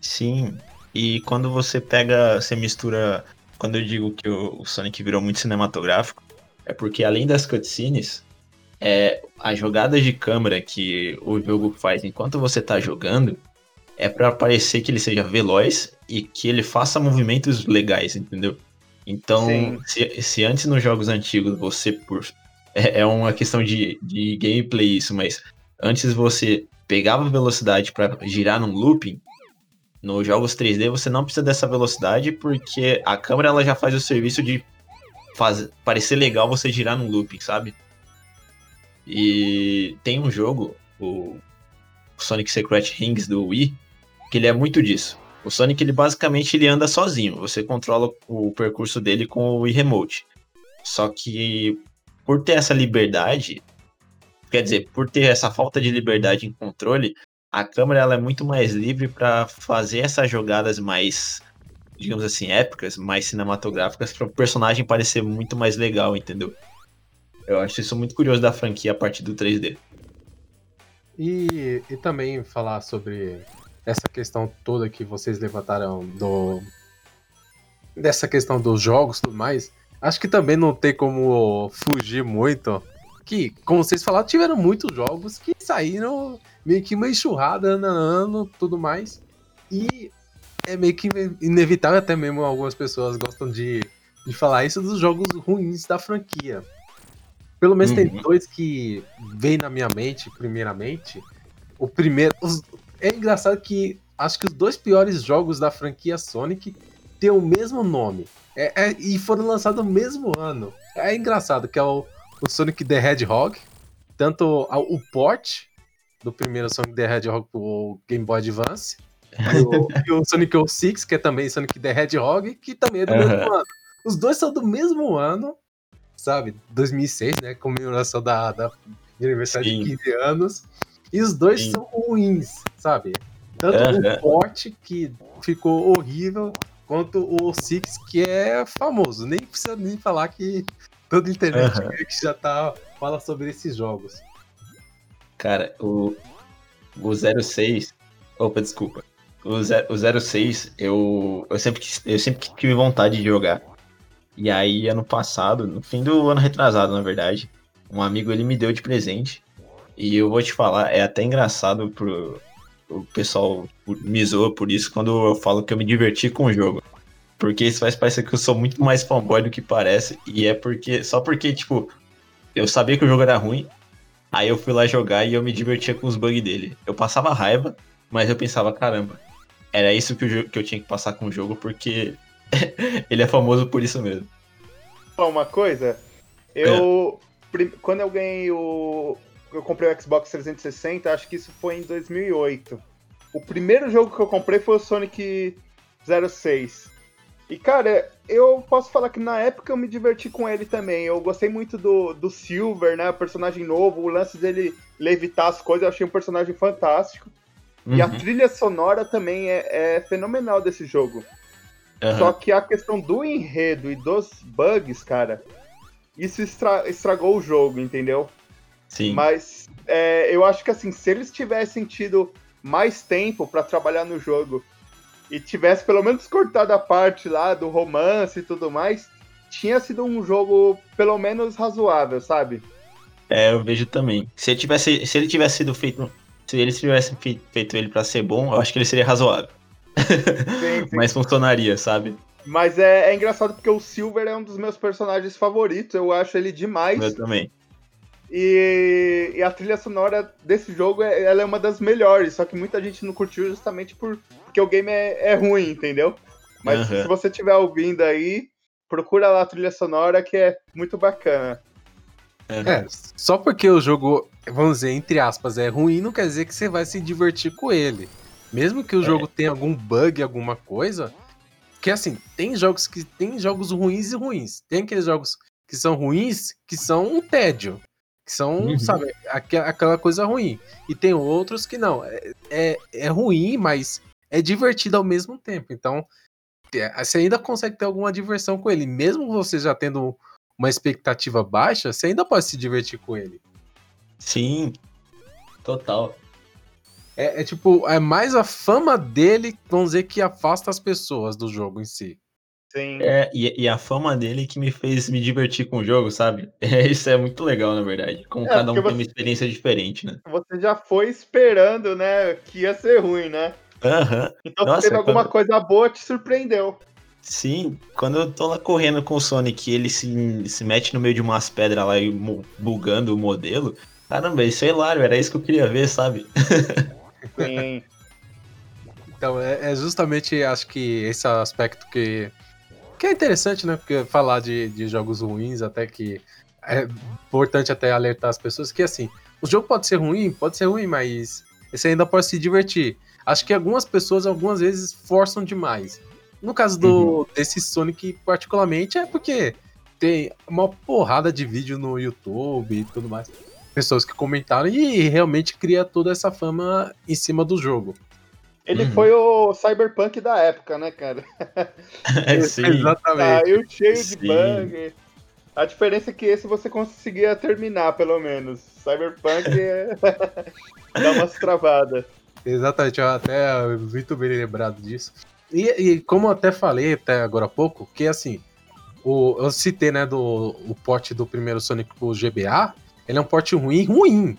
sim. E quando você pega, você mistura. Quando eu digo que o, o Sonic virou muito cinematográfico, é porque além das cutscenes, é, as jogadas de câmera que o jogo faz enquanto você tá jogando é pra parecer que ele seja veloz e que ele faça movimentos legais, entendeu? Então, se, se antes nos jogos antigos você por. É, é uma questão de, de gameplay isso, mas antes você pegava velocidade pra girar num looping, nos jogos 3D você não precisa dessa velocidade porque a câmera ela já faz o serviço de faz, parecer legal você girar num looping, sabe? E tem um jogo, o Sonic Secret Rings do Wii, que ele é muito disso. O Sonic ele basicamente ele anda sozinho, você controla o percurso dele com o Wii Remote. Só que por ter essa liberdade, quer dizer, por ter essa falta de liberdade em controle, a câmera ela é muito mais livre para fazer essas jogadas mais, digamos assim, épicas, mais cinematográficas, para o personagem parecer muito mais legal, entendeu? Eu acho isso muito curioso da franquia a partir do 3D. E, e também falar sobre essa questão toda que vocês levantaram do dessa questão dos jogos e tudo mais. Acho que também não tem como fugir muito. Que, como vocês falaram, tiveram muitos jogos que saíram meio que uma enxurrada ano a ano, tudo mais. E é meio que inevitável, até mesmo algumas pessoas gostam de, de falar isso dos jogos ruins da franquia. Pelo menos tem Uhum. dois que vêm na minha mente, primeiramente. O primeiro. os- é engraçado que acho que os dois piores jogos da franquia Sonic têm o mesmo nome. É- é- e foram lançados no mesmo ano. É engraçado, que é o, o Sonic the Hedgehog. Tanto a- o port do primeiro Sonic the Hedgehog pro Game Boy Advance. E o, [LAUGHS] e o Sonic 06, que é também Sonic the Hedgehog, que também é do Aham. mesmo ano. Os dois são do mesmo ano, sabe? 2006, né? Comemoração da, da aniversário Sim. de 15 anos. E os dois Sim. são ruins, sabe? Tanto o Forte, que ficou horrível, quanto o Six, que é famoso. Nem precisa nem falar que toda a internet que já tá, fala sobre esses jogos. Cara, o, o 06. Opa, desculpa. O, ze- o 06, eu, eu, sempre, eu sempre tive vontade de jogar. E aí, ano passado, no fim do ano retrasado, na verdade, um amigo ele me deu de presente. E eu vou te falar, é até engraçado pro o pessoal me zoa por isso quando eu falo que eu me diverti com o jogo. Porque isso faz parecer que eu sou muito mais fanboy do que parece. E é porque. Só porque, tipo, eu sabia que o jogo era ruim. Aí eu fui lá jogar e eu me divertia com os bugs dele. Eu passava raiva, mas eu pensava, caramba, era isso que, jo- que eu tinha que passar com o jogo, porque [LAUGHS] ele é famoso por isso mesmo. uma coisa? Eu. prim- Quando eu ganhei o. Eu comprei o Xbox 360, acho que isso foi em 2008. O primeiro jogo que eu comprei foi o Sonic 06. E, cara, eu posso falar que na época eu me diverti com ele também. Eu gostei muito do, do Silver, né? O personagem novo, o lance dele levitar as coisas, eu achei um personagem fantástico. E a Uhum, trilha sonora também é, é fenomenal desse jogo. aham. Só que a questão do enredo e dos bugs, cara, isso estra- estragou o jogo, entendeu? Sim. Mas é, eu acho que assim, se eles tivessem tido mais tempo pra trabalhar no jogo e tivesse pelo menos cortado a parte lá do romance e tudo mais, tinha sido um jogo pelo menos razoável, sabe? É, eu vejo também. Se ele tivesse, se ele tivesse sido feito. Se eles tivessem fei- feito ele pra ser bom, eu acho que ele seria razoável. Sim, [LAUGHS] sim. Mas funcionaria, sabe? Mas é, é engraçado porque o Silver é um dos meus personagens favoritos, eu acho ele demais. Eu também. E, e a trilha sonora desse jogo é, ela é uma das melhores, só que muita gente não curtiu justamente por, porque o game é, é ruim, entendeu? Mas Aham. se você estiver ouvindo aí, procura lá a trilha sonora que é muito bacana. É, só porque o jogo, vamos dizer, entre aspas, é ruim, não quer dizer que você vai se divertir com ele. Mesmo que o jogo tenha algum bug, alguma coisa, que assim, tem jogos que tem jogos ruins e ruins. Tem aqueles jogos que são ruins, que são um tédio. Que são, Uhum. sabe, aque- aquela coisa ruim. E tem outros que não. É, é, é ruim, mas é divertido ao mesmo tempo. Então, é, você ainda consegue ter alguma diversão com ele. Mesmo você já tendo uma expectativa baixa, você ainda pode se divertir com ele. Sim. Total. É, é tipo, é mais a fama dele, vamos dizer, que afasta as pessoas do jogo em si. Sim. É, e, e a fama dele que me fez me divertir com o jogo, sabe? [LAUGHS] É, isso é muito legal, na verdade. Como É, cada um porque tem uma você- experiência diferente, né? Você já foi esperando, né, que ia ser ruim, né? Aham. Então Nossa, teve alguma quando- coisa boa, te surpreendeu. Sim, quando eu tô lá correndo com o Sonic e ele se, se mete no meio de umas pedras lá e bugando o modelo, caramba, isso é hilário, era isso que eu queria ver, sabe? Sim. [LAUGHS] Então, é, é justamente, acho que esse aspecto que, que é interessante, né? Porque falar de, de jogos ruins, até que é importante até alertar as pessoas que, assim, o jogo pode ser ruim, pode ser ruim, mas você ainda pode se divertir. Acho que algumas pessoas, algumas vezes, forçam demais. No caso do, desse Sonic, particularmente, é porque tem uma porrada de vídeo no YouTube e tudo mais. Pessoas que comentaram e realmente cria toda essa fama em cima do jogo. Ele Uhum. foi o cyberpunk da época, né, cara? [LAUGHS] É, sim. Exatamente. Saiu cheio Sim. de bug. A diferença é que esse você conseguia terminar, pelo menos. Cyberpunk [LAUGHS] é... [LAUGHS] dá umas travadas. Exatamente, eu até muito bem lembrado disso. E, e como eu até falei até agora há pouco, que assim, o, eu citei, né, do o porte do primeiro Sonic pro GBA, ele é um porte ruim, ruim.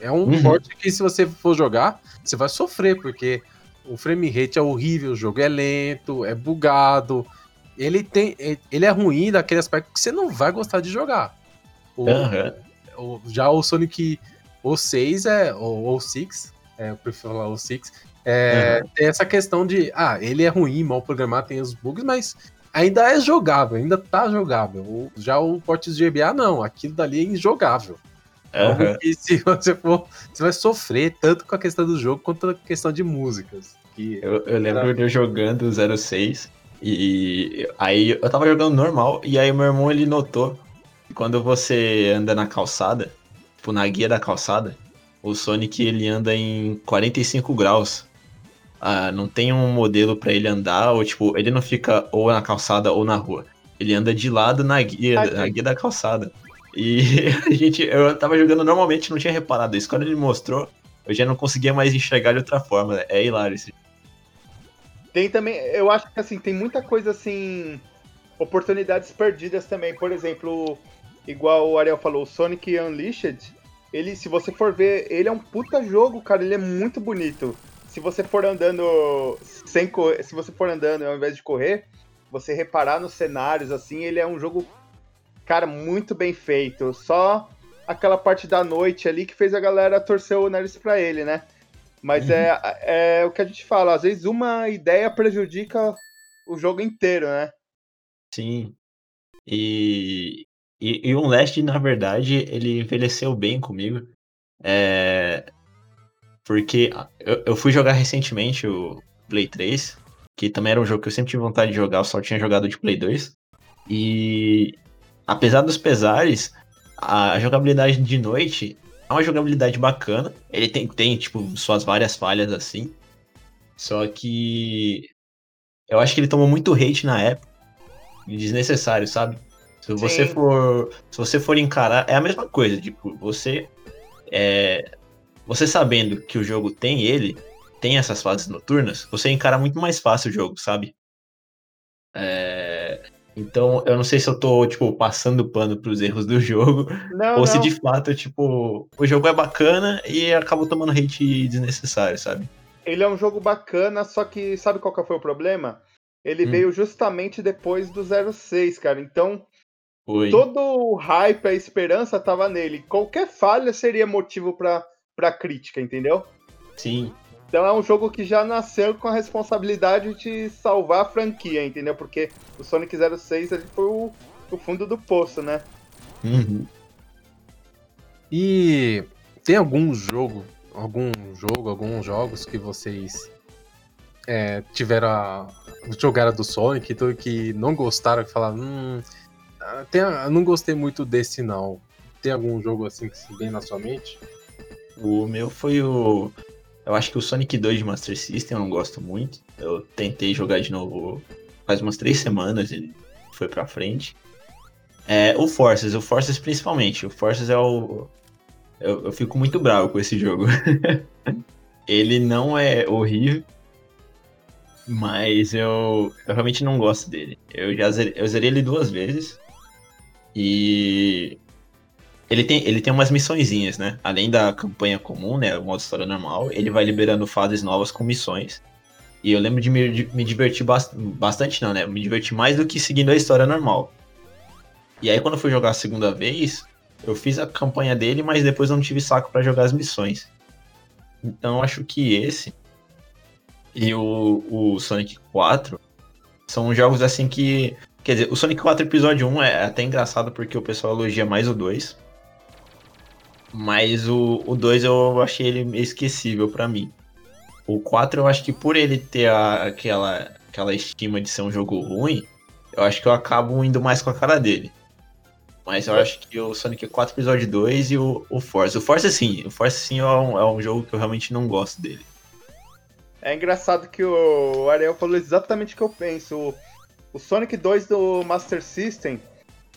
É um Uhum. porte que se você for jogar, você vai sofrer, porque o frame rate é horrível, o jogo é lento, é bugado. Ele tem, ele é ruim daquele aspecto que você não vai gostar de jogar. O, Aham. o- já o Sonic o 6 é. Ou o 6, é, eu prefiro falar o 6. É, Tem essa questão de. Ah, ele é ruim, mal programado, tem os bugs, mas ainda é jogável, ainda tá jogável. Já o Portes GBA, não. Aquilo dali é injogável. Aham. Algo que [LAUGHS] se você for. Você vai sofrer tanto com a questão do jogo quanto a questão de músicas. Que, Eu, eu lembro de eu jogando o 06 e aí eu tava jogando normal e aí meu irmão ele notou que quando você anda na calçada, tipo na guia da calçada, o Sonic ele anda em 45 graus. Ah, não tem um modelo pra ele andar ou tipo, ele não fica ou na calçada ou na rua. Ele anda de lado na guia, Ah, na guia da calçada. E [LAUGHS] a gente, eu tava jogando normalmente, não tinha reparado isso. Quando ele mostrou, eu já não conseguia mais enxergar de outra forma. É hilário esse Tem também, eu acho que assim, tem muita coisa assim, oportunidades perdidas também. Por exemplo, igual o Ariel falou, o Sonic Unleashed, ele, se você for ver, ele é um puta jogo, cara, ele é muito bonito. Se você for andando sem correr, se você for andando ao invés de correr, você reparar nos cenários assim, ele é um jogo cara muito bem feito. Só aquela parte da noite ali que fez a galera torcer o nariz pra ele, né? Mas Uhum. é, é o que a gente fala, às vezes uma ideia prejudica o jogo inteiro, né? Sim. E, e, e o Last, na verdade, ele envelheceu bem comigo. É, porque eu, eu fui jogar recentemente o Play 3, que também era um jogo que eu sempre tive vontade de jogar, eu só tinha jogado de Play 2. E apesar dos pesares, a jogabilidade de noite é uma jogabilidade bacana. Ele tem, tem tipo, suas várias falhas assim. Só que eu acho que ele tomou muito hate na época desnecessário, sabe? Se você Sim. for, se você for encarar, é a mesma coisa, tipo, você é, você sabendo que o jogo tem ele, tem essas fases noturnas, você encara muito mais fácil o jogo, sabe? É, então, eu não sei se eu tô, tipo, passando pano pros erros do jogo, Não, ou se não. de fato, tipo, o jogo é bacana e acabou tomando hate desnecessário, sabe? Ele é um jogo bacana, só que sabe qual que foi o problema? Ele Hum. veio justamente depois do 06, cara. Então, Foi. todo o hype, a esperança tava nele. Qualquer falha seria motivo pra, pra crítica, entendeu? Sim. Então é um jogo que já nasceu com a responsabilidade de salvar a franquia, entendeu? Porque o Sonic 06 ele foi o, o fundo do poço, né? Uhum. E tem algum jogo, algum jogo, alguns jogos que vocês é, tiveram a. jogaram do Sonic então, que não gostaram, que falaram, hum, ah, tem a, não gostei muito desse não. Tem algum jogo assim que se vem na sua mente? O meu foi o. Eu acho que o Sonic 2 de Master System eu não gosto muito. Eu tentei jogar de novo faz umas três semanas e foi pra frente. É, o Forces, o Forces principalmente. O Forces é o. Eu, eu fico muito bravo com esse jogo. [LAUGHS] Ele não é horrível, mas eu, eu realmente não gosto dele. Eu já zerei, eu zerei ele duas vezes. E ele tem, ele tem umas missõezinhas, né? Além da campanha comum, né? O modo história normal, ele vai liberando fases novas com missões. E eu lembro de me, de me divertir bast bastante, não, né? Me divertir mais do que seguindo a história normal. E aí, quando eu fui jogar a segunda vez, eu fiz a campanha dele, mas depois não tive saco para jogar as missões. Então, eu acho que esse e o, o Sonic 4 são jogos assim que. Quer dizer, o Sonic 4 Episódio 1 é até engraçado porque o pessoal elogia mais o 2. Mas o, o 2 eu achei ele esquecível para mim. O 4 eu acho que por ele ter a, aquela, aquela estima de ser um jogo ruim, eu acho que eu acabo indo mais com a cara dele. Mas eu acho que o Sonic 4 Episódio 2 e o, o Forza. O Forza sim, o Forza sim é um, é um jogo que eu realmente não gosto dele. É engraçado que o Ariel falou exatamente o que eu penso. O, o Sonic 2 do Master System,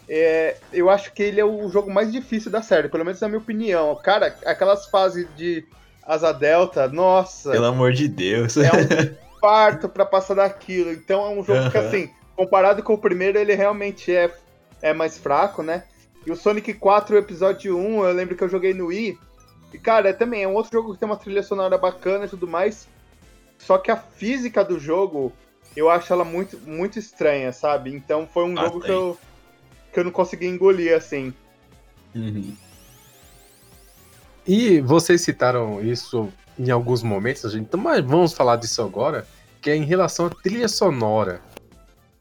é, eu acho que ele é o jogo mais difícil da série, pelo menos na minha opinião. Cara, aquelas fases de asa delta, nossa. Pelo amor de Deus. É um [LAUGHS] parto para passar daquilo. Então é um jogo uhum. que, assim, comparado com o primeiro, ele realmente é, é mais fraco, né? E o Sonic 4 Episódio 1, eu lembro que eu joguei no Wii. E, cara, é, também é um outro jogo que tem uma trilha sonora bacana e tudo mais. Só que a física do jogo, eu acho ela muito, muito estranha, sabe? Então foi um ah, jogo que eu, que eu não consegui engolir, assim. Uhum. E vocês citaram isso em alguns momentos, gente, então, mas vamos falar disso agora, que é em relação à trilha sonora,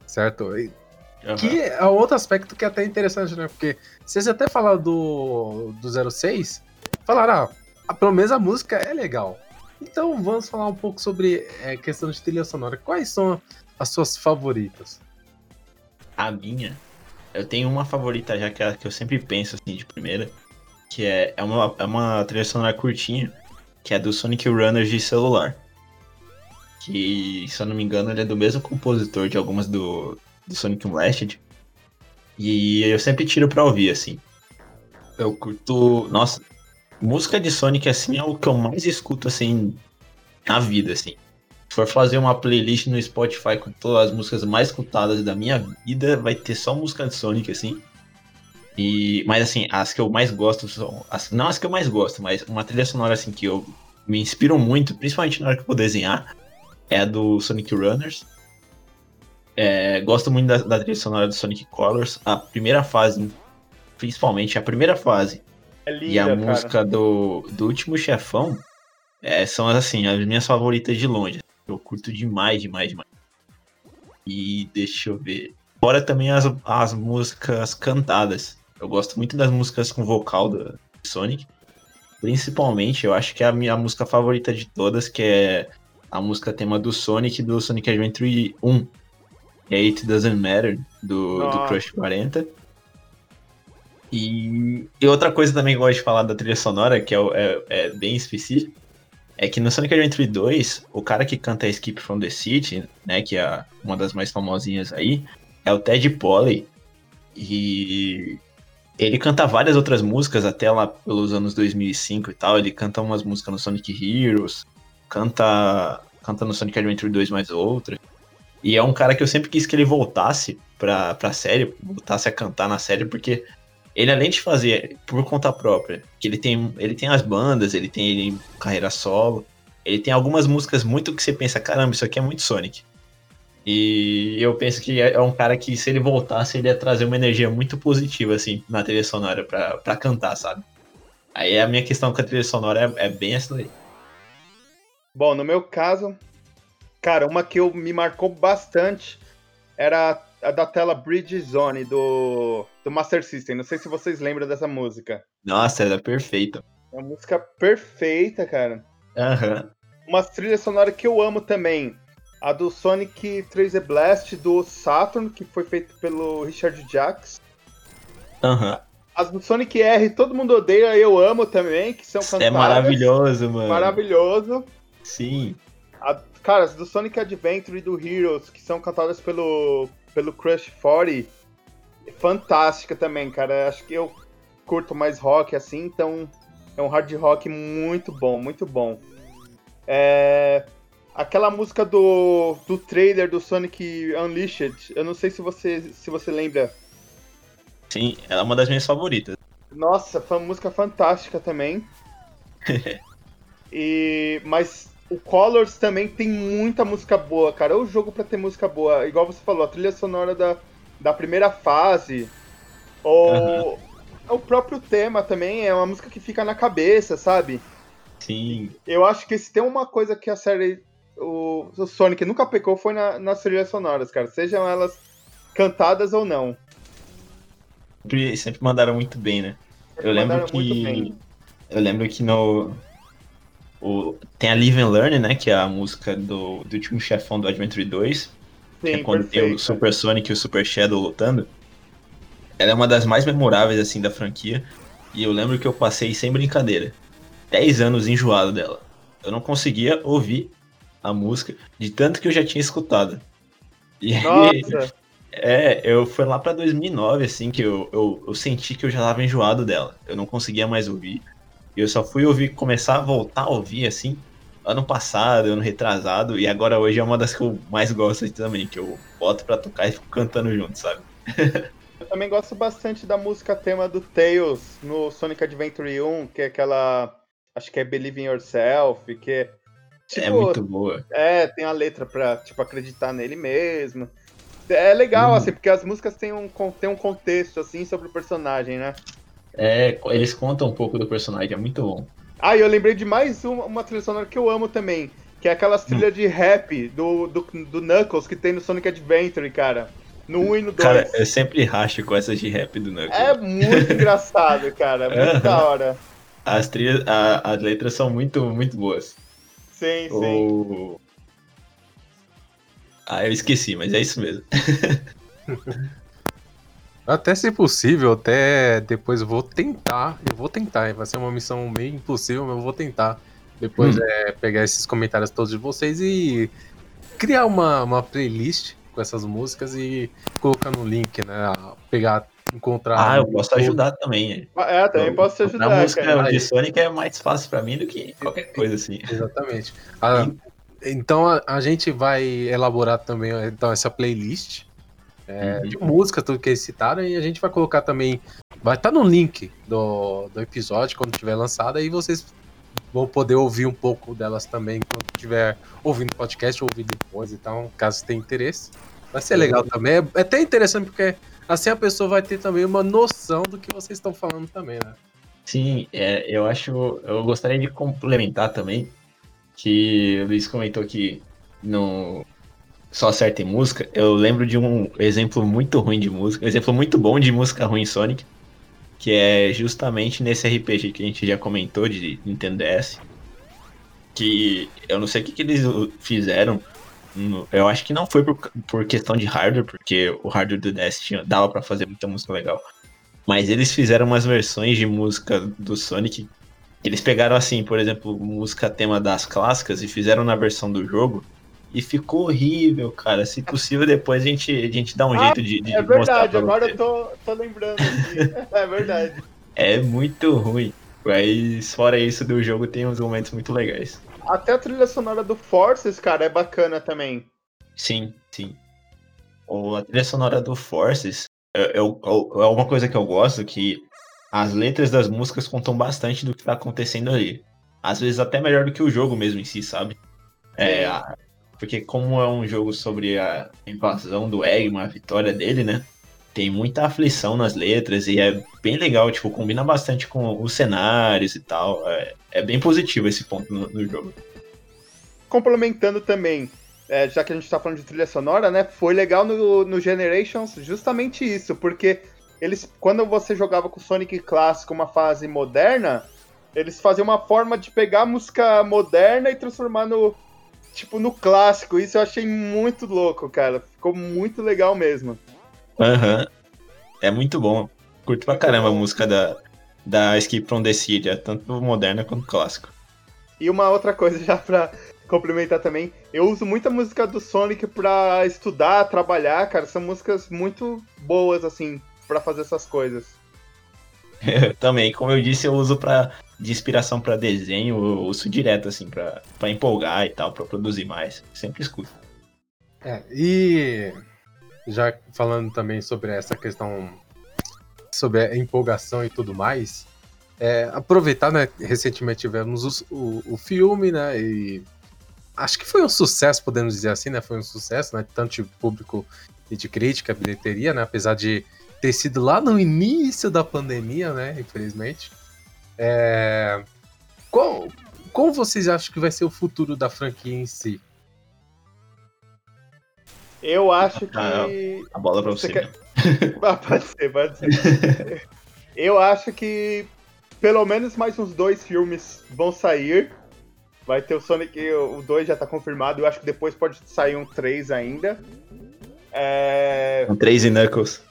certo? Uhum. Que é outro aspecto que é até interessante, né? Porque vocês até falaram do, do 06, falaram, ah, pelo menos a música é legal. Então vamos falar um pouco sobre é, questão de trilha sonora. Quais são as suas favoritas? A minha? Eu tenho uma favorita já que, é a que eu sempre penso assim de primeira, que é, é, uma, é uma trilha sonora curtinha, que é do Sonic Runners de celular. Que, se eu não me engano, ele é do mesmo compositor de algumas do, do Sonic Unleashed. E eu sempre tiro pra ouvir, assim. Eu curto. Nossa, música de Sonic, assim, é o que eu mais escuto, assim, na vida, assim. Se for fazer uma playlist no Spotify com todas as músicas mais escutadas da minha vida, vai ter só música de Sonic, assim. E, mas assim, as que eu mais gosto são. As, não as que eu mais gosto, mas uma trilha sonora assim que eu me inspiro muito, principalmente na hora que eu vou desenhar, é a do Sonic Runners. É, gosto muito da, da trilha sonora do Sonic Colors. A primeira fase, principalmente a primeira fase, é linda, e a cara. música do, do último chefão é, são assim, as minhas favoritas de longe. Eu curto demais, demais, demais. E deixa eu ver. Fora também as, as músicas cantadas. Eu gosto muito das músicas com vocal do Sonic. Principalmente, eu acho que é a minha música favorita de todas, que é a música tema do Sonic do Sonic Adventure 1. Que é It Doesn't Matter, do, do Crush 40. E, e, outra coisa também que eu gosto de falar da trilha sonora, que é, é, é, bem específico, é que no Sonic Adventure 2, o cara que canta Skip from the City, né, que é uma das mais famosinhas aí, é o Ted Polly. E ele canta várias outras músicas até lá pelos anos 2005 e tal. Ele canta umas músicas no Sonic Heroes, canta, canta no Sonic Adventure 2 mais outra. E é um cara que eu sempre quis que ele voltasse pra, pra série, voltasse a cantar na série, porque ele além de fazer por conta própria, que ele tem, ele tem as bandas, ele tem ele, carreira solo, ele tem algumas músicas muito que você pensa, caramba, isso aqui é muito Sonic. E eu penso que é um cara que, se ele voltasse, ele ia trazer uma energia muito positiva, assim, na trilha sonora pra, pra cantar, sabe? Aí a minha questão com a trilha sonora é, é bem essa daí. Bom, no meu caso, cara, uma que eu, me marcou bastante era a da tela Bridge Zone do, do Master System. Não sei se vocês lembram dessa música. Nossa, era perfeita. É uma música perfeita, cara. Aham. Uma trilha sonora que eu amo também. A do Sonic 3D Blast do Saturn, que foi feito pelo Richard Jacques. Aham. As do Sonic R, todo mundo odeia, eu amo também, que são cantadas. É maravilhoso, mano. Maravilhoso. Sim. A- cara, as do Sonic Adventure e do Heroes, que são cantadas pelo, pelo Crush 40, fantástica também, cara. Acho que eu curto mais rock assim, então é um hard rock muito bom, muito bom. É, Aquela música do, do trailer do Sonic Unleashed, eu não sei se você, se você lembra. Sim, ela é uma das minhas favoritas. Nossa, foi uma música fantástica também. [LAUGHS] e mas o Colors também tem muita música boa, cara. É o jogo pra ter música boa. Igual você falou, a trilha sonora da, da primeira fase. Ou o próprio tema também é uma música que fica na cabeça, sabe? Sim. Eu acho que se tem uma coisa que a série. O, o Sonic nunca pecou foi na- nas trilhas sonoras, cara. Sejam elas cantadas ou não. Sempre, sempre mandaram muito bem, né? Eu lembro que. Eu lembro que no. O, tem a Live and Learn, né? Que é a música do, do último chefão do Adventure 2. Que é Sim, quando tem o perfeito. Super Sonic e o Super Shadow lutando. Ela é uma das mais memoráveis, assim, da franquia. E eu lembro que eu passei, sem brincadeira, 10 anos enjoado dela. Eu não conseguia ouvir a música de tanto que eu já tinha escutado. E Nossa, [LAUGHS] é, eu foi lá pra 2009, assim, que eu, eu, eu senti que eu já tava enjoado dela. Eu não conseguia mais ouvir. E eu só fui ouvir, começar a voltar a ouvir, assim, ano passado, ano retrasado. E agora hoje é uma das que eu mais gosto também, que eu boto pra tocar e fico cantando junto, sabe? [LAUGHS] eu também gosto bastante da música tema do Tails no Sonic Adventure 1, que é aquela. Acho que é Believe in Yourself, que é. Tipo, é muito boa. É, tem a letra pra, tipo, acreditar nele mesmo. É legal, Hum. assim, porque as músicas têm um, têm um contexto, assim, sobre o personagem, né? É, eles contam um pouco do personagem, é muito bom. Ah, e eu lembrei de mais uma, uma trilha sonora que eu amo também, que é aquelas trilhas de rap do, do, do Knuckles que tem no Sonic Adventure, cara. No 1 e no 2. Cara, eu sempre racho com essas de rap do Knuckles. É muito engraçado, cara. É muito da hora. As, trilhas, a- as letras são muito, muito boas. Sim, sim. Ah, eu esqueci, mas é isso mesmo. [LAUGHS] Até se possível, até depois eu vou tentar. Eu vou tentar, vai ser uma missão meio impossível, mas eu vou tentar. Depois Hum. é pegar esses comentários todos de vocês e criar uma, uma playlist com essas músicas e colocar no link, né? Pegar, encontrar. Ah, eu posso YouTube. ajudar também. é. É, também posso te A ajudar, música cara. de Sonic é mais fácil pra mim do que qualquer coisa assim. [LAUGHS] Exatamente. Ah, então a, a gente vai elaborar também então, essa playlist é, Uhum. de música, tudo que eles citaram, e a gente vai colocar também. Vai estar no link do, do episódio quando tiver lançada, e vocês vão poder ouvir um pouco delas também quando estiver ouvindo o podcast, ouvir depois e tal, caso tenha interesse. Vai ser legal também. É, é até interessante porque assim a pessoa vai ter também uma noção do que vocês estão falando também, né? Sim, é, eu acho. Eu gostaria de complementar também que o Luiz comentou que não só acerta em música. Eu lembro de um exemplo muito ruim de música, um exemplo muito bom de música ruim Sonic, que é justamente nesse RPG que a gente já comentou de Nintendo DS. Que eu não sei o que, que eles fizeram. Eu acho que não foi por, por questão de hardware, porque o hardware do DS tinha, dava pra fazer muita música legal. Mas eles fizeram umas versões de música do Sonic. Eles pegaram assim, por exemplo, música tema das clássicas e fizeram na versão do jogo. E ficou horrível, cara. Se possível, depois a gente, a gente dá um Ah, jeito de, de É verdade, agora você. eu tô, tô lembrando. [LAUGHS] É verdade. É muito ruim. Mas fora isso do jogo, tem uns momentos muito legais. Até a trilha sonora do Forces, cara, é bacana também. Sim, sim. O, a trilha sonora do Forces é, é, o- é uma coisa que eu gosto, que as letras das músicas contam bastante do que tá acontecendo ali. Às vezes até melhor do que o jogo mesmo em si, sabe? É, a- porque como é um jogo sobre a invasão do Eggman, a vitória dele, né? Tem muita aflição nas letras e é bem legal, tipo, combina bastante com os cenários e tal. É, é bem positivo esse ponto no, no jogo. Complementando também, é, já que a gente tá falando de trilha sonora, né? Foi legal no, no Generations justamente isso, porque eles, quando você jogava com Sonic clássico uma fase moderna, eles faziam uma forma de pegar a música moderna e transformar no tipo no clássico. Isso eu achei muito louco, cara. Ficou muito legal mesmo. Aham. É muito bom. Curto pra caramba a música da, da Escape from the City, é tanto moderna quanto clássico. E uma outra coisa [LAUGHS] já pra complementar também, eu uso muita música do Sonic pra estudar, trabalhar, cara. São músicas muito boas, assim, pra fazer essas coisas. [LAUGHS] Também, como eu disse, eu uso pra, de inspiração pra desenho, eu uso direto, assim, pra empolgar e tal, pra produzir mais. Sempre escuto. É, e já falando também sobre essa questão sobre a empolgação e tudo mais, é, aproveitar, né? Recentemente tivemos o, o, o, filme, né? E acho que foi um sucesso, podemos dizer assim, né? Foi um sucesso, né? Tanto de público e de crítica, bilheteria, né? Apesar de ter sido lá no início da pandemia, né? Infelizmente. É... Qual, como vocês acham que vai ser o futuro da franquia em si? Eu acho que. Ah, a bola pra você. você quer... [LAUGHS] ah, pode ser, pode ser. Eu acho que pelo menos mais uns dois filmes vão sair. Vai ter o Sonic, o 2 já tá confirmado. Eu acho que depois pode sair um 3 ainda. É... Um 3 e Knuckles.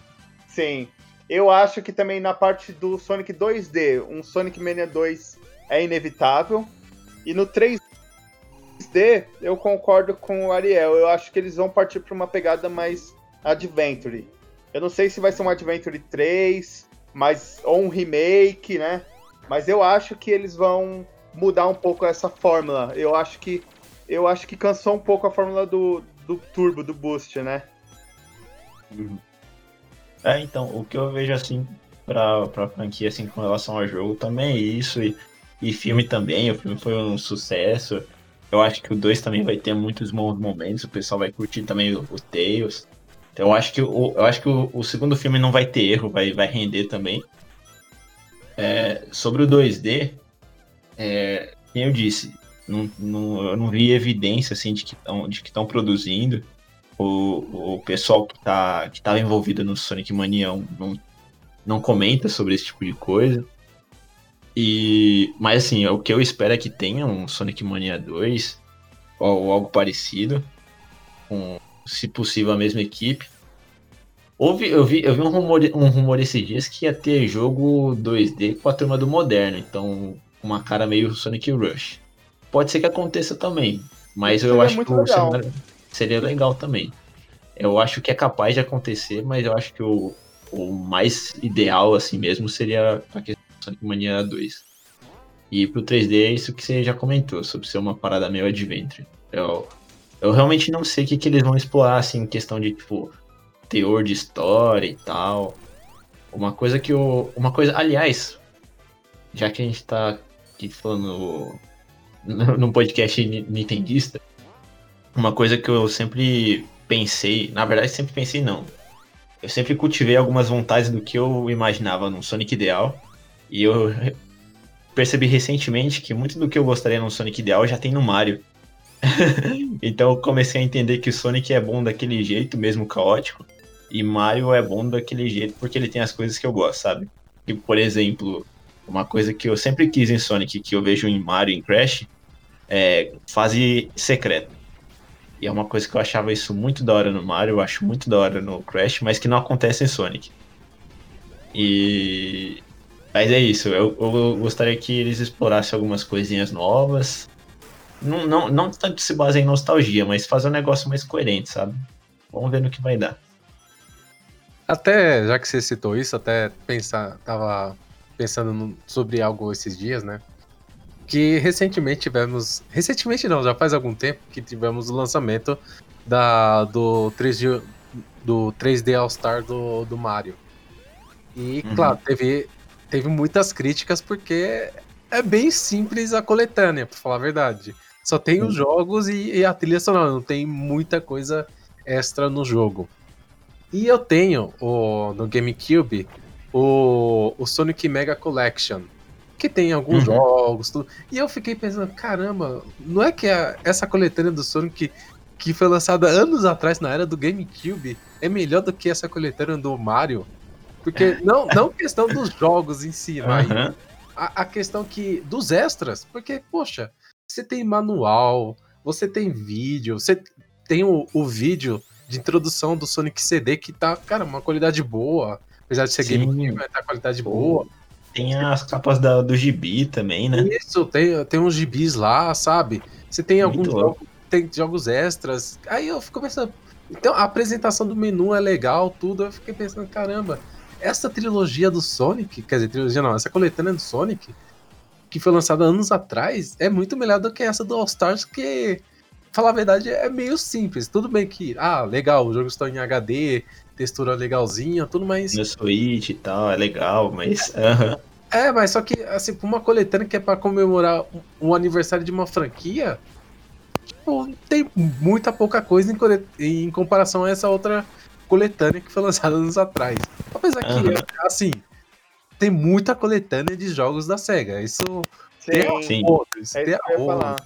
Sim. Eu acho que também na parte do Sonic 2D, um Sonic Mania 2 é inevitável. E no 3D, eu concordo com o Ariel. Eu acho que eles vão partir para uma pegada mais adventure. Eu não sei se vai ser um Adventure 3, mas ou um remake, né? Mas eu acho que eles vão mudar um pouco essa fórmula. Eu acho que eu acho que cansou um pouco a fórmula do, do turbo, do boost, né? Uhum. É, então, o que eu vejo assim pra, pra franquia assim com relação ao jogo também é isso e, e filme também, o filme foi um sucesso. Eu acho que o 2 também vai ter muitos bons momentos, o pessoal vai curtir também o, o Tails. Então eu acho que, o, eu acho que o, o segundo filme não vai ter erro, vai, vai render também. É, sobre o 2D, é, eu disse, não, não, eu não vi evidência assim, de que estão produzindo. O, o pessoal que está que tava envolvido no Sonic Mania não, não comenta sobre esse tipo de coisa. E, mas assim, o que eu espero é que tenha um Sonic Mania 2 ou, algo parecido, com, se possível, a mesma equipe. Houve, eu, vi, eu vi um rumor, um rumor esses dias que ia ter jogo 2D com a turma do Moderno, então uma cara meio Sonic Rush. Pode ser que aconteça também, mas eu acho que legal. Seria legal também. Eu acho que é capaz de acontecer, mas eu acho que o, o mais ideal assim mesmo seria a questão Sonic Mania 2. E pro 3D é isso que você já comentou, sobre ser uma parada meio adventure. Eu, eu realmente não sei o que, que eles vão explorar, assim, em questão de, tipo, teor de história e tal. Uma coisa que eu. Uma coisa. Aliás, já que a gente tá aqui falando num [LAUGHS] podcast nintendista, uma coisa que eu sempre pensei, na verdade sempre pensei não. Eu sempre cultivei algumas vontades do que eu imaginava num Sonic ideal. E eu percebi recentemente que muito do que eu gostaria num Sonic ideal já tem no Mario. [LAUGHS] então eu comecei a entender que o Sonic é bom daquele jeito, mesmo caótico. E Mario é bom daquele jeito porque ele tem as coisas que eu gosto, sabe? E, por exemplo, uma coisa que eu sempre quis em Sonic, que eu vejo em Mario e em Crash, é fase secreta. E é uma coisa que eu achava isso muito da hora no Mario, eu acho muito da hora no Crash, mas que não acontece em Sonic. E. Mas é isso, eu, eu gostaria que eles explorassem algumas coisinhas novas. Não, não, não tanto se basear em nostalgia, mas fazer um negócio mais coerente, sabe? Vamos ver no que vai dar. Até, já que você citou isso, até pensar, tava pensando no, sobre algo esses dias, né? Que recentemente tivemos. Recentemente não, já faz algum tempo que tivemos o lançamento da, do 3D, do 3D All-Star do, do Mario. E, uhum. claro, teve, teve muitas críticas porque é bem simples a coletânea, pra falar a verdade. Só tem uhum. os jogos e, e a trilha sonora, não tem muita coisa extra no jogo. E eu tenho o, no GameCube o, o Sonic Mega Collection, que tem alguns uhum. jogos, tudo. E eu fiquei pensando, caramba, não é que a, essa coletânea do Sonic que foi lançada anos atrás na era do GameCube é melhor do que essa coletânea do Mario? Porque não, não questão dos jogos em si, mas a, a questão que dos extras, porque, poxa, você tem manual, você tem vídeo, você tem o, o vídeo de introdução do Sonic CD que tá, cara, uma qualidade boa. Apesar de ser Sim. game, mas tá qualidade boa. Tem as capas da, do gibi também, né? Isso, tem, tem uns gibis lá, sabe? Você tem alguns jogos, tem jogos extras. Aí eu fico pensando. Então, a apresentação do menu é legal, tudo. Eu fiquei pensando, caramba, essa trilogia do Sonic, quer dizer, trilogia não, essa coletânea do Sonic, que foi lançada anos atrás, é muito melhor do que essa do All Stars, que, falar a verdade, é meio simples. Tudo bem que, ah, legal, o jogo está em HD, textura legalzinha, tudo, mas. No Switch e tal, é legal, mas. [LAUGHS] É, mas só que, assim, pra uma coletânea que é pra comemorar um, um aniversário de uma franquia, tipo, tem muita pouca coisa em, cole- em comparação a essa outra coletânea que foi [LAUGHS] lançada anos atrás. Apesar que, assim, tem muita coletânea de jogos da SEGA. Isso tem a Sim, Sim. isso é tem isso a que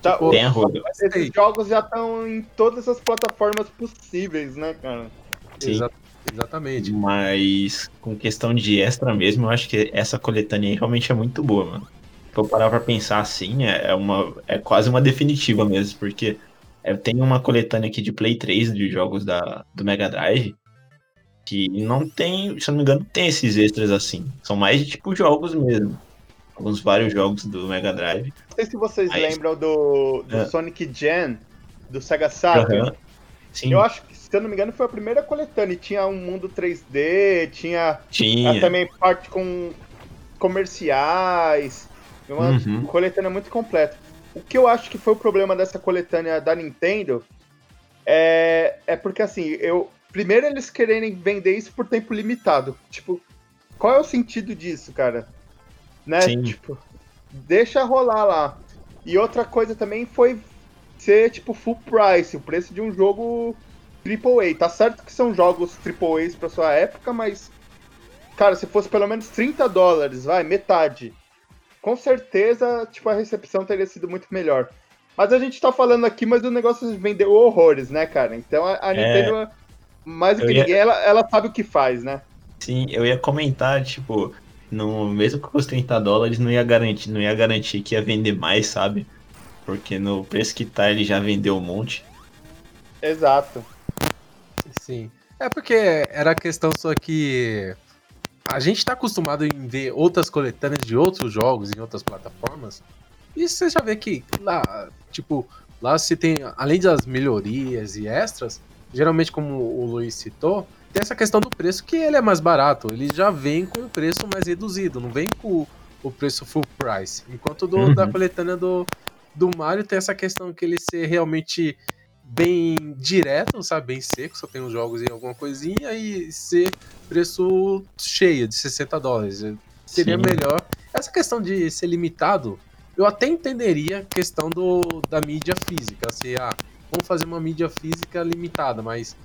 Tá, Tipo, Tem a roda. Sei. esses jogos já estão em todas as plataformas possíveis, né, cara? Sim. Exa- exatamente. Mas com questão de extra mesmo, eu acho que essa coletânea aí realmente é muito boa, mano. Se eu parar pra pensar assim, é, é uma, é quase uma definitiva mesmo, porque eu tenho uma coletânea aqui de Play 3 de jogos da, do Mega Drive que não tem, se eu não me engano, tem esses extras assim. São mais tipo jogos mesmo. Alguns vários jogos do Mega Drive. Não sei se vocês Aí- lembram do, do É. Sonic Gen, do Sega Saturn. Aham. Sim, Eu acho que, se eu não me engano, foi a primeira coletânea. E Tinha um mundo 3D, tinha tinha. ah, também parte com comerciais. Uma Uhum. coletânea muito completa. O que eu acho que foi o problema dessa coletânea da Nintendo é, é porque, assim, eu. Primeiro eles quererem vender isso por tempo limitado. Tipo, qual é o sentido disso, cara? Né? Sim. Tipo, deixa rolar lá. E outra coisa também foi ser, tipo, full price, o preço de um jogo AAA. Tá certo que são jogos AAAs pra sua época, mas. Cara, se fosse pelo menos 30 dólares, vai, metade. Com certeza, tipo, a recepção teria sido muito melhor. Mas a gente tá falando aqui, mas o negócio vendeu horrores, né, cara? Então a, a É. Nintendo, mais do que ia- ninguém, ela, ela sabe o que faz, né? Sim, eu ia comentar, tipo, no, mesmo com os 30 dólares, não ia garantir, não ia garantir que ia vender mais, sabe? Porque no preço que tá, ele já vendeu um monte. Exato. Sim. É porque era a questão só que a gente tá acostumado em ver outras coletâneas de outros jogos em outras plataformas. E você já vê que lá, tipo, lá se tem, além das melhorias e extras, geralmente como o Luiz citou, tem essa questão do preço que ele é mais barato, ele já vem com o preço mais reduzido, não vem com o preço full price. Enquanto do, Uhum. da coletânea do, do Mario tem essa questão que ele ser realmente bem direto, sabe? Bem seco, só tem os jogos e alguma coisinha, e ser preço cheio, de 60 dólares. Seria Sim. melhor. Essa questão de ser limitado, eu até entenderia a questão do, da mídia física. Assim, ah, vamos fazer uma mídia física limitada, mas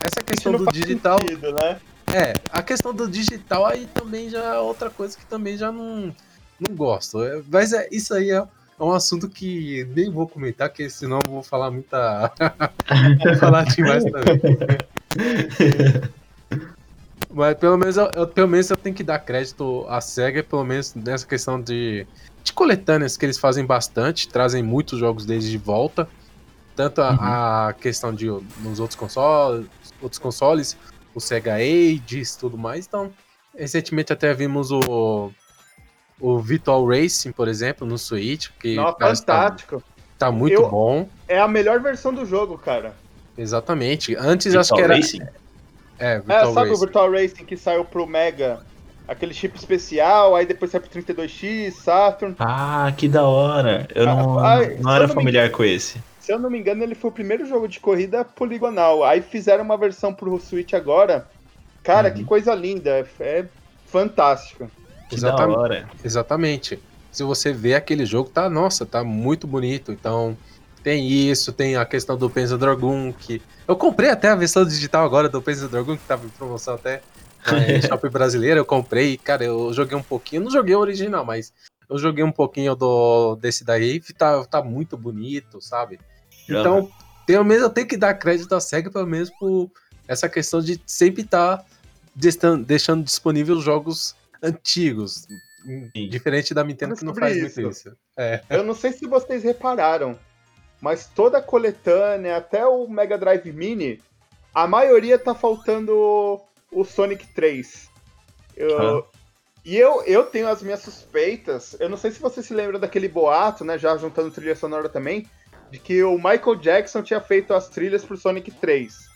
essa questão do digital. sentido, né? É, a questão do digital aí também já é outra coisa que também já não, não gosto. É, Mas é, isso aí é, é um assunto que nem vou comentar, porque senão eu vou falar muita. [LAUGHS] vou falar demais também. Mas pelo menos eu, eu- pelo menos eu tenho que dar crédito à SEGA, pelo menos nessa questão de, de coletâneas que eles fazem bastante, trazem muitos jogos deles de volta. Tanto a, a questão de nos outros consoles, outros consoles, o Sega Ages e tudo mais. Então, recentemente até vimos o o Virtual Racing, por exemplo, no Switch, que que tá, fantástico. tá muito Eu- bom. É a melhor versão do jogo, cara. Exatamente. Antes acho que Virtual era Racing? é, É, Virtual sabe o Racing. Virtual Racing que saiu pro Mega? Aquele chip especial, aí depois saiu pro 32X, Saturn. Ah, que da hora. Eu não, Ah, não era não me familiar com esse. Se eu não me engano, ele foi o primeiro jogo de corrida poligonal. Aí fizeram uma versão pro Switch agora. Cara, Uhum. que coisa linda. É, é fantástico. Que Exatamente. Exatamente. Se você vê aquele jogo, tá, nossa, tá muito bonito. Então, tem isso, tem a questão do Panzer Dragoon, que eu comprei até a versão digital agora do Panzer Dragoon, que tava em promoção até na [LAUGHS] Shop brasileira, eu comprei, cara, eu joguei um pouquinho, não joguei o original, mas eu joguei um pouquinho do desse daí, tá, tá muito bonito, sabe? Então, pelo menos eu tenho que dar crédito à SEGA, pelo menos por essa questão de sempre estar deixando disponível jogos antigos. Sim. Diferente da Nintendo que não faz muito isso. isso. É. Eu não sei se vocês repararam, mas toda a coletânea, até o Mega Drive Mini, a maioria tá faltando o Sonic 3. Eu- E eu, eu tenho as minhas suspeitas. Eu não sei se você se lembra daquele boato, né? Já juntando trilha sonora também, de que o Michael Jackson tinha feito as trilhas pro Sonic 3.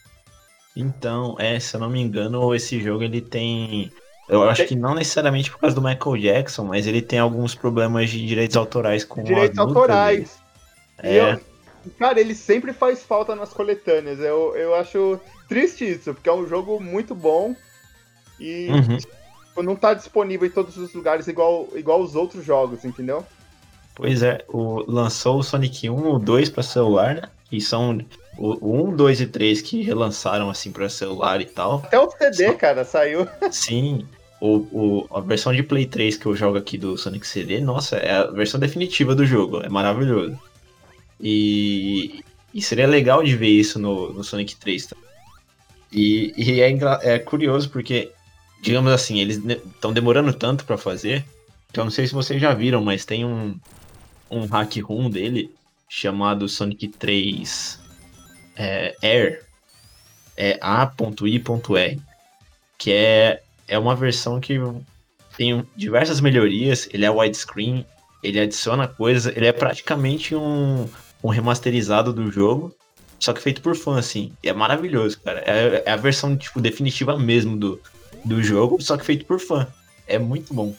Então, é, se eu não me engano, esse jogo ele tem. Eu acho que não necessariamente por causa do Michael Jackson, mas ele tem alguns problemas de direitos autorais com Direitos autorais. Dele. É, eu- cara, ele sempre faz falta nas coletâneas. Eu, eu acho triste isso, porque é um jogo muito bom e uhum. tipo, não tá disponível em todos os lugares igual, igual os outros jogos, entendeu? Pois é, o, lançou o Sonic 1 e o 2 pra celular, né? Que são o, o 1, 2 e 3 que relançaram assim pra celular e tal. Até o CD, Só- cara, saiu. Sim, o, o, a versão de Play 3 que eu jogo aqui do Sonic CD, nossa, é a versão definitiva do jogo, é maravilhoso. E, e seria legal de ver isso no, no Sonic 3. Tá? E, e é, é curioso porque, digamos assim, eles estão demorando tanto pra fazer, que eu não sei se vocês já viram, mas tem um, um hack room dele chamado Sonic 3 é, Air, é A.I.R, que é, é uma versão que tem diversas melhorias, ele é widescreen, ele adiciona coisas, ele é praticamente um, um remasterizado do jogo, só que feito por fã, assim. E é maravilhoso, cara. É, é a versão, tipo, definitiva mesmo do, do jogo, só que feito por fã. É muito bom.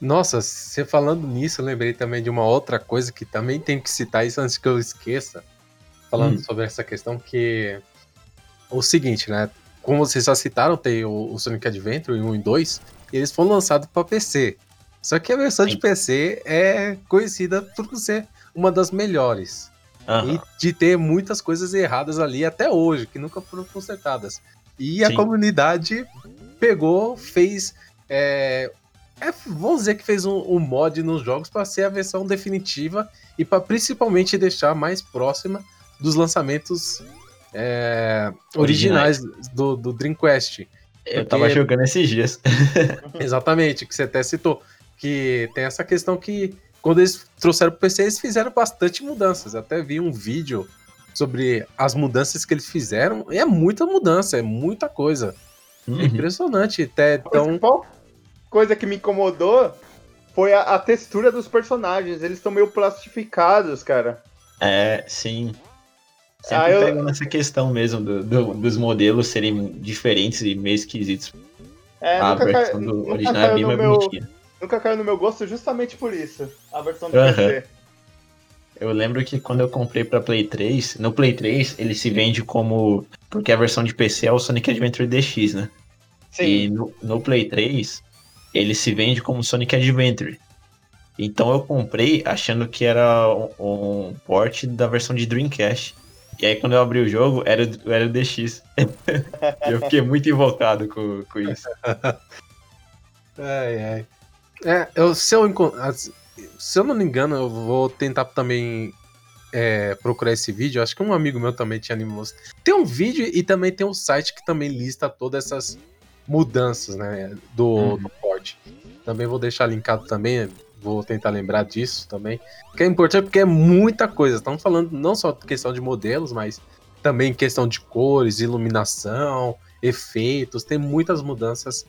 Nossa, você falando nisso, eu lembrei também de uma outra coisa que também tenho que citar isso antes que eu esqueça. Falando Hum. sobre essa questão que. O seguinte, né? Como vocês já citaram, tem o, o Sonic Adventure 1 e 2, e eles foram lançados para PC. Só que a versão de Sim. PC é conhecida por ser uma das melhores. Aham. E de ter muitas coisas erradas ali até hoje, que nunca foram consertadas. E a Sim. comunidade pegou, fez. É, é, vamos dizer que fez um, um mod nos jogos para ser a versão definitiva e para principalmente deixar mais próxima dos lançamentos é, originais, do, do Dreamcast. Eu tava porque- jogando esses dias. [LAUGHS] [LAUGHS] Exatamente, que você até citou. Que tem essa questão que quando eles trouxeram pro PC, eles fizeram bastante mudanças. Até vi um vídeo sobre as mudanças que eles fizeram. E é muita mudança, é muita coisa. É Uhum. impressionante. Até então. principal coisa que me incomodou foi a, a textura dos personagens. Eles estão meio plastificados, cara. É, sim. Sempre Ah, eu- nessa questão mesmo do- do- dos modelos serem diferentes e meio esquisitos. É, a nunca, cai- versão do nunca original é bem no mais meu, bonitinha. nunca caiu no meu gosto justamente por isso. A versão do. PC. Eu lembro que quando eu comprei pra Play 3, no Play 3 ele se vende como. Porque a versão de PC é o Sonic Adventure DX, né? Sim. E no, no Play 3 ele se vende como Sonic Adventure. Então eu comprei achando que era um, um port da versão de Dreamcast. E aí quando eu abri o jogo, era, o- era o DX. [LAUGHS] Eu fiquei muito invocado com, com isso. [LAUGHS] Ai, ai. É, eu, se, eu, se eu não me engano, eu vou tentar também é, procurar esse vídeo. Acho que um amigo meu também tinha me mostrado. Tem um vídeo e também tem um site que também lista todas essas mudanças, né? Do, Uhum. do port. Também vou deixar linkado também. Vou tentar lembrar disso também. Que é importante porque é muita coisa. Estamos falando não só de questão de modelos, mas também questão de cores, iluminação, efeitos. Tem muitas mudanças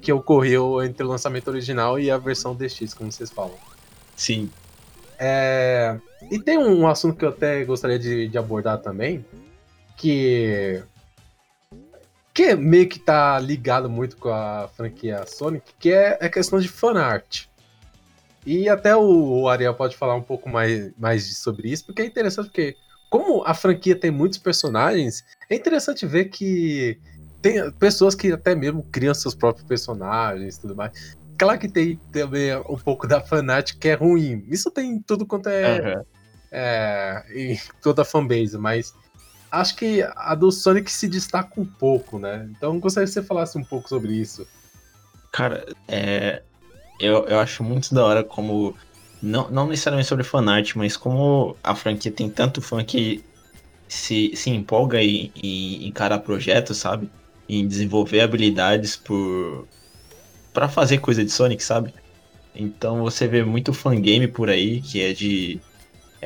que ocorreu entre o lançamento original e a versão DX, como vocês falam. Sim. É, E tem um assunto que eu até gostaria de, de abordar também, que que meio que tá ligado muito com a franquia Sonic, que é a questão de fanart. E até o, Ariel pode falar um pouco mais, mais sobre isso, porque é interessante, porque como a franquia tem muitos personagens, é interessante ver que tem pessoas que até mesmo criam seus próprios personagens e tudo mais. Claro que tem também um pouco da fanática que é ruim. Isso tem em tudo quanto é, Aham. é em toda a fanbase, mas acho que a do Sonic se destaca um pouco, né? Então gostaria que você falasse um pouco sobre isso. Cara, é, eu, eu acho muito da hora como. Não, não necessariamente sobre fanart, mas como a franquia tem tanto fã que se, se empolga em, em encarar projetos, sabe? Em desenvolver habilidades por, para fazer coisa de Sonic, sabe? Então você vê muito fangame por aí, que é de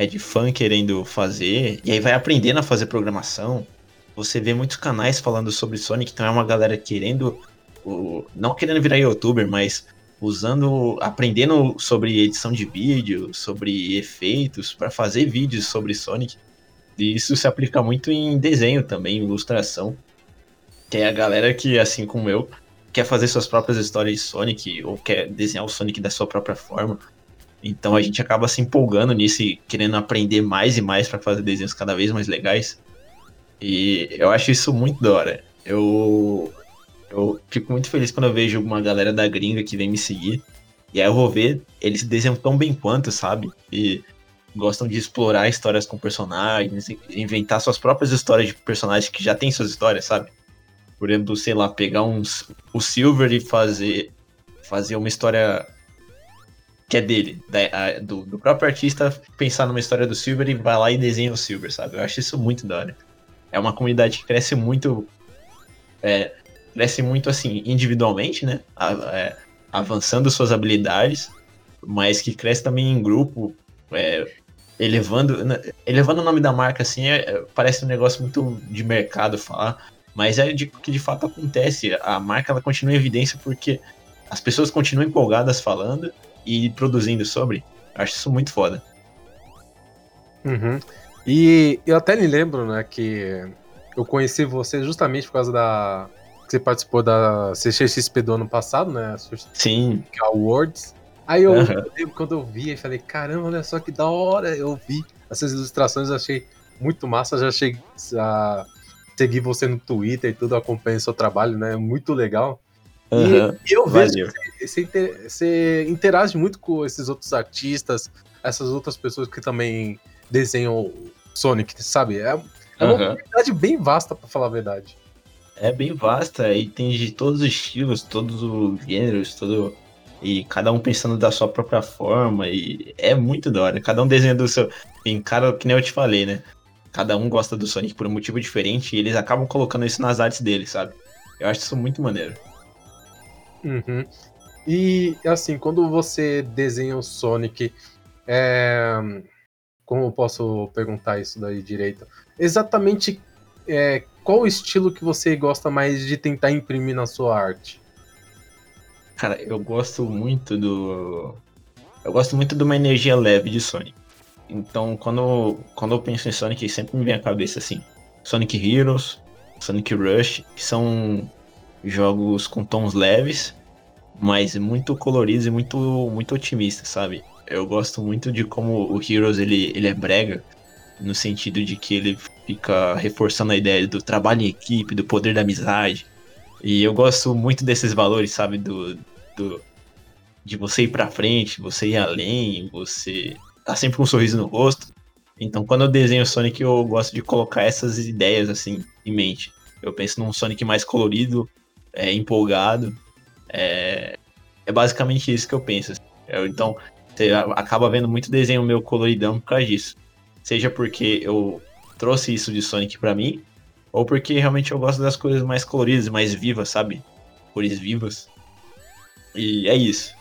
é de fã querendo fazer, e aí vai aprendendo a fazer programação. Você vê muitos canais falando sobre Sonic, então é uma galera querendo não querendo virar youtuber, mas usando, aprendendo sobre edição de vídeo, sobre efeitos para fazer vídeos sobre Sonic. E isso se aplica muito em desenho também, ilustração. Que é a galera que, assim como eu, quer fazer suas próprias histórias de Sonic ou quer desenhar o Sonic da sua própria forma. Então a gente acaba se empolgando nisso e querendo aprender mais e mais para fazer desenhos cada vez mais legais. E eu acho isso muito da hora. Eu, eu fico muito feliz quando eu vejo uma galera da gringa que vem me seguir. E aí eu vou ver, eles desenham tão bem quanto, sabe? E gostam de explorar histórias com personagens, inventar suas próprias histórias de personagens que já têm suas histórias, sabe? Por exemplo, sei lá, pegar uns, o Silver e fazer, fazer uma história que é dele, da, a, do, do, próprio artista pensar numa história do Silver e vai lá e desenha o Silver, sabe? Eu acho isso muito da hora. É uma comunidade que cresce muito. É, cresce muito assim, individualmente, né? É, avançando suas habilidades, mas que cresce também em grupo, é, elevando, né, elevando o nome da marca, assim, é, é, parece um negócio muito de mercado falar, mas é de que de fato acontece. A marca ela continua em evidência porque as pessoas continuam empolgadas falando e produzindo sobre. Acho isso muito foda. Uhum. E eu até me lembro, né, que eu conheci você justamente por causa da que você participou da CXP do ano passado, né? Sim. Awards. Aí eu, uhum. eu lembro quando eu vi, e falei, caramba, olha só que da hora. Eu vi essas ilustrações, achei muito massa. Já cheguei a seguir você no Twitter e tudo, acompanho seu trabalho, né? Muito legal. Uhum. E eu vejo que você, você interage muito com esses outros artistas, essas outras pessoas que também desenham Sonic, sabe? É, é uma uhum. comunidade bem vasta, para falar a verdade. É bem vasta e tem de todos os estilos, todos os gêneros, todo e cada um pensando da sua própria forma e é muito da hora. Cada um desenhando o seu, em cara, que nem eu te falei, né? Cada um gosta do Sonic por um motivo diferente e eles acabam colocando isso nas artes deles, sabe? Eu acho isso muito maneiro. Uhum. E assim, quando você desenha o Sonic, é... como eu posso perguntar isso daí direito? Exatamente é, qual o estilo que você gosta mais de tentar imprimir na sua arte? Cara, eu gosto muito do. Eu gosto muito de uma energia leve de Sonic. Então, quando, quando eu penso em Sonic, sempre me vem à cabeça assim: Sonic Heroes, Sonic Rush, que são jogos com tons leves, mas muito coloridos e muito, muito otimistas, sabe? Eu gosto muito de como o Heroes ele, ele é brega, no sentido de que ele fica reforçando a ideia do trabalho em equipe, do poder da amizade. E eu gosto muito desses valores, sabe? Do, do de você ir pra frente, você ir além, você tá sempre com um sorriso no rosto. Então, quando eu desenho Sonic, eu gosto de colocar essas ideias assim em mente. Eu penso num Sonic mais colorido, é, empolgado. É, é basicamente isso que eu penso. Assim. Eu, então, você acaba vendo muito desenho meu coloridão por causa disso. Seja porque eu trouxe isso de Sonic para mim, ou porque realmente eu gosto das coisas mais coloridas, mais vivas, sabe? Cores vivas. E é isso.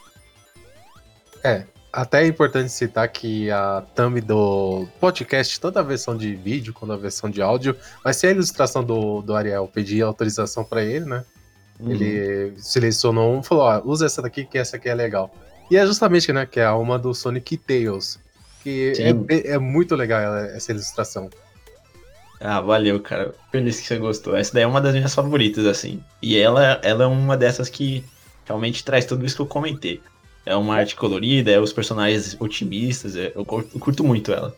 É, até é importante citar que a thumb do podcast, tanto a versão de vídeo quanto a versão de áudio, vai ser a ilustração do, do Ariel. Pedi autorização para ele, né? Uhum. Ele selecionou um e falou: ó, usa essa daqui que essa aqui é legal. E é justamente, né, que é a alma do Sonic Tails. Que é, é, muito legal essa ilustração. Ah, valeu, cara. Feliz que você gostou. Essa daí é uma das minhas favoritas, assim. E ela, ela é uma dessas que realmente traz tudo isso que eu comentei. É uma arte colorida, é os personagens otimistas, é, eu, curto, eu curto muito ela.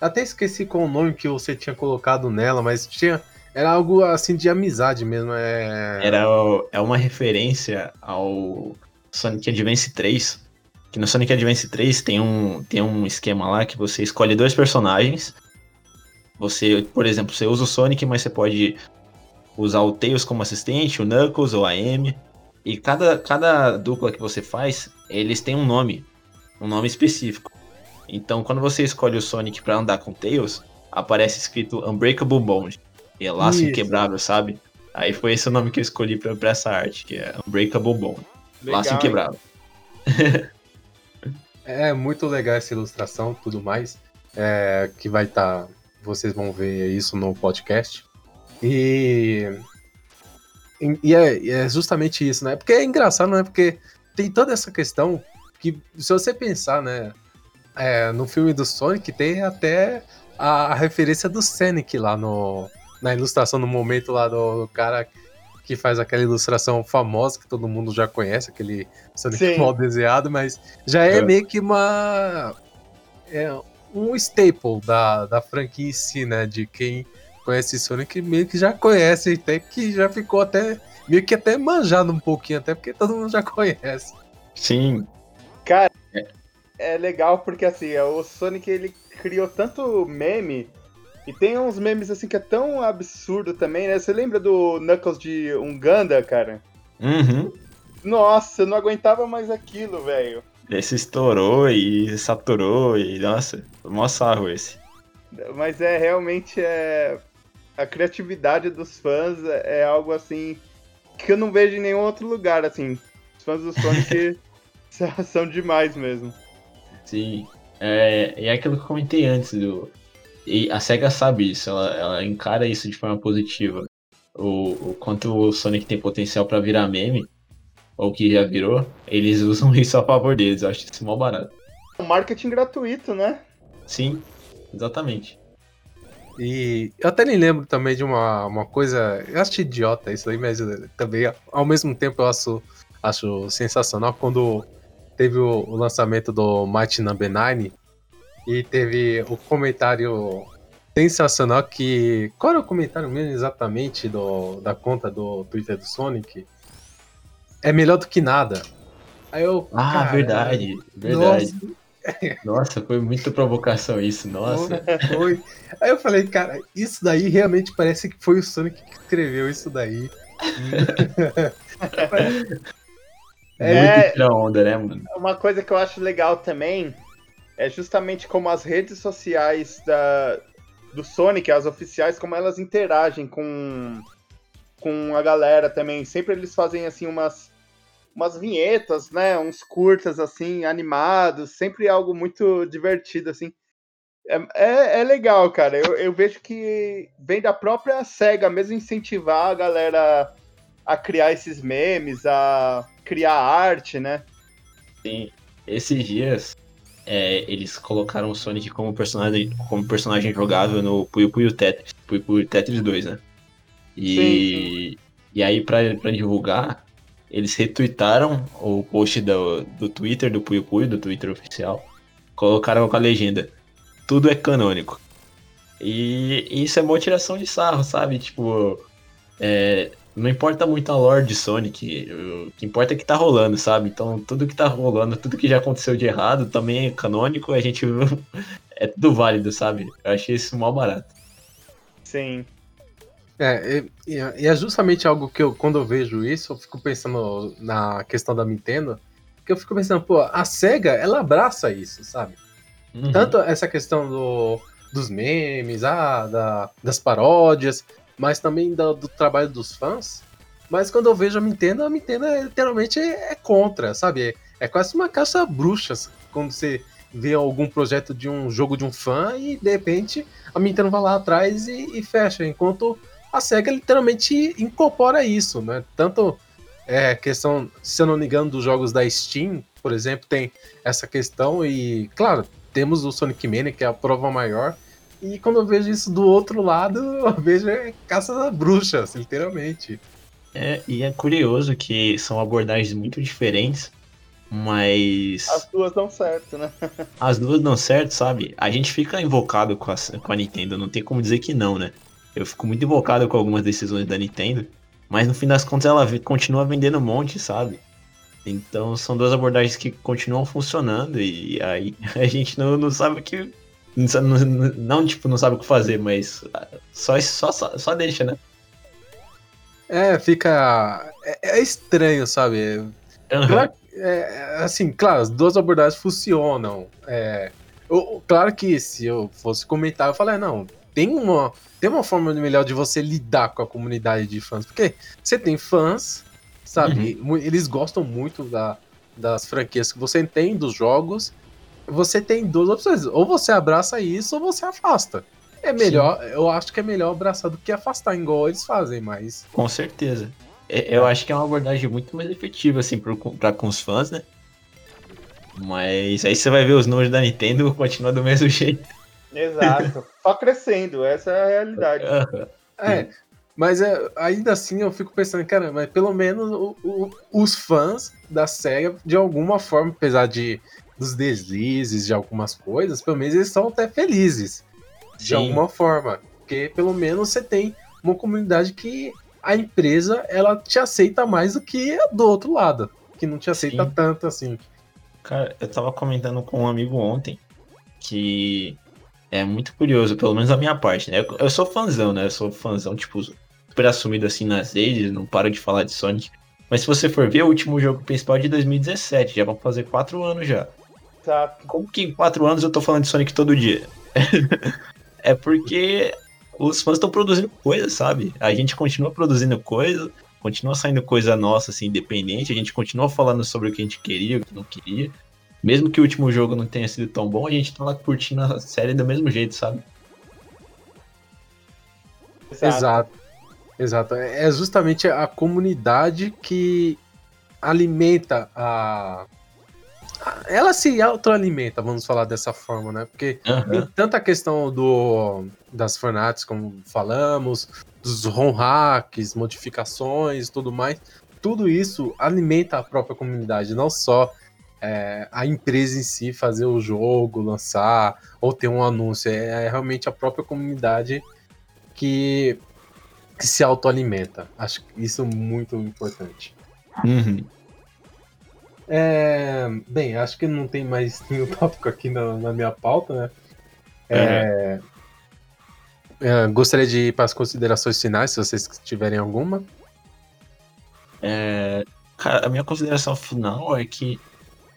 Até esqueci qual o nome que você tinha colocado nela, mas tinha. Era algo assim de amizade mesmo. É... Era é uma referência ao Sonic Advance 3. Que no Sonic Advance 3 tem um, tem um esquema lá que você escolhe dois personagens. Você, por exemplo, você usa o Sonic, mas você pode usar o Tails como assistente, o Knuckles ou a Amy. E cada, cada dupla que você faz, eles têm um nome, um nome específico. Então, quando você escolhe o Sonic para andar com Tails, aparece escrito Unbreakable Bond, que é laço Isso. inquebrável, sabe? Aí foi esse o nome que eu escolhi pra, pra essa arte, que é Unbreakable Bond. Legal, Laço inquebrável. É muito legal essa ilustração tudo mais. é, que vai estar. vocês vão ver isso no podcast. E. E é, e é justamente isso, né? Porque é engraçado, né? Porque tem toda essa questão que, se você pensar, né? é, no filme do Sonic tem até a, a referência do Sonic lá no, na ilustração, no momento lá do cara que faz aquela ilustração famosa que todo mundo já conhece, aquele Sonic Sim. mal desenhado, mas já é, É. meio que uma. É um staple da, da franquia em si, né? De quem conhece Sonic meio que já conhece, até que já ficou até. meio que até manjado um pouquinho, até porque todo mundo já conhece. Sim. É legal porque assim, o Sonic ele criou tanto meme e tem uns memes assim que é tão absurdo também, né? Você lembra do Knuckles de Uganda, cara? Uhum. Nossa, eu não aguentava mais aquilo, velho. Esse estourou e saturou e, nossa, mó sarro esse. Mas é realmente é a criatividade dos fãs é algo assim que eu não vejo em nenhum outro lugar, assim. Os fãs do Sonic são- [LAUGHS] são demais mesmo. Sim. É, e é aquilo que eu comentei antes do. E a SEGA sabe isso, ela, ela encara isso de forma positiva. O, o quanto o Sonic tem potencial pra virar meme, ou que já virou, eles [LAUGHS] usam isso a favor deles. Eu acho isso mó barato. Um marketing gratuito, né? Sim, exatamente. E eu até nem lembro também de uma, uma coisa. Eu acho idiota isso aí, mas também, ao mesmo tempo, eu acho, acho sensacional quando teve o, o lançamento do Mighty Number 9 e teve o comentário sensacional que. Qual era o comentário mesmo exatamente do, da conta do Twitter do Sonic? É melhor do que nada. Aí eu. Ah, cara, verdade, verdade. Nossa, Nossa, foi muita provocação isso, nossa. Foi. Aí eu falei, cara, isso daí realmente parece que foi o Sonic que escreveu isso daí. [LAUGHS] É. Muito tira onda, né, mano? Uma coisa que eu acho legal também é justamente como as redes sociais da, do Sonic, as oficiais, como elas interagem com, com a galera também. Sempre eles fazem assim umas, umas vinhetas, né? Uns curtas assim, animados, sempre algo muito divertido, assim. É, é, é legal, cara. Eu, eu vejo que vem da própria SEGA mesmo incentivar a galera a criar esses memes, a criar arte, né? Sim. Esses dias, é, eles colocaram o Sonic como personagem, como personagem jogável no Puyo Puyo Tetris. Puyo Puyo Tetris 2, né? E, e aí, pra, pra divulgar, eles retweetaram o post do, do Twitter, do Puyo Puyo, do Twitter oficial. Colocaram com a legenda: Tudo é canônico. E, e isso é uma tiração de sarro, sabe? Tipo, é, não importa muito a lore de Sonic, o que importa é que tá rolando, sabe? Então tudo que tá rolando, tudo que já aconteceu de errado também é canônico, a gente [LAUGHS] é tudo válido, sabe? Eu achei isso mó barato. Sim. É, e, e é justamente algo que eu, quando eu vejo isso, eu fico pensando na questão da Nintendo, que eu fico pensando, pô, a SEGA, ela abraça isso, sabe? Uhum. Tanto essa questão do, dos memes, ah, da, das paródias, mas também da- do trabalho dos fãs. Mas quando eu vejo a Nintendo, a Nintendo é, literalmente é, é contra, sabe? É, é quase uma caça bruxas quando você vê algum projeto de um jogo de um fã e de repente a Nintendo vai lá atrás e, e fecha. Enquanto a SEGA literalmente incorpora isso, né? Tanto é questão, se eu não me engano, dos jogos da Steam, por exemplo, tem essa questão e, claro, temos o Sonic Mania, que é a prova maior. E quando eu vejo isso do outro lado, [LAUGHS] eu vejo é caça das bruxas, literalmente. É, e é curioso que são abordagens muito diferentes, mas As duas dão certo, né? [LAUGHS] as duas dão certo, sabe? A gente fica invocado com a, com a Nintendo, não tem como dizer que não, né? Eu fico muito invocado com algumas decisões da Nintendo, mas no fim das contas ela continua vendendo um monte, sabe? Então são duas abordagens que continuam funcionando e aí [LAUGHS] a gente não, não sabe o que. Não, não, tipo, não sabe o que fazer, mas ah, só, só, só, deixa, né? É, fica. É, é estranho, sabe? Claro, é, assim, claro, as duas abordagens funcionam. É, eu- claro que se eu fosse comentar, eu falei, não, tem uma, tem uma forma melhor de você lidar com a comunidade de fãs. Porque você tem fãs, sabe? Mu- Eles gostam muito da, das franquias que você tem dos jogos. Você tem duas opções: ou você abraça isso, ou você afasta. É melhor, eu acho que é melhor abraçar do que afastar, igual eles fazem, mas. Com certeza. É, Eu acho que é uma abordagem muito mais efetiva, assim, pra, com os fãs, né? Mas aí você vai ver os números da Nintendo continua do mesmo [LAUGHS] jeito. Exato. Só crescendo, essa é a realidade. É, mas é, ainda assim eu fico pensando, cara, mas pelo menos o- o- os fãs da SEGA, de alguma forma, apesar de dos deslizes, de algumas coisas, pelo menos eles estão até felizes. De Sim. alguma forma. Porque pelo menos você tem uma comunidade que a empresa ela te aceita mais do que a do outro lado. Que não te aceita Sim. tanto assim. Cara, eu tava comentando com um amigo ontem que é muito curioso, pelo menos a minha parte, né? Eu, eu sou fãzão, né? Eu sou fãzão, tipo, super assumido assim nas redes, não paro de falar de Sonic. Mas se você for ver, o último jogo principal é de 2017, já vão fazer quatro anos já. Exato. Como que em quatro anos eu tô falando de Sonic todo dia? [LAUGHS] é porque os fãs estão produzindo coisa, sabe? A gente continua produzindo coisa, continua saindo coisa nossa, assim, independente, a gente continua falando sobre o que a gente queria, o que não queria. Mesmo que o último jogo não tenha sido tão bom, a gente tá lá curtindo a série do mesmo jeito, sabe? Exato. Exato. É justamente a comunidade que alimenta a. Ela se autoalimenta, vamos falar dessa forma, né? Porque tem Aham. tanta questão do, das fanarts, como falamos, dos ROM hacks, modificações tudo mais. Tudo isso alimenta a própria comunidade, não só é, a empresa em si fazer o jogo, lançar, ou ter um anúncio. É, é realmente a própria comunidade que, que se autoalimenta. Acho que isso é muito importante. Uhum. É, bem, acho que não tem mais [LAUGHS] nenhum tópico aqui na, na minha pauta, né? É, é, gostaria de ir para as considerações finais, se vocês tiverem alguma. É, cara, a minha consideração final é que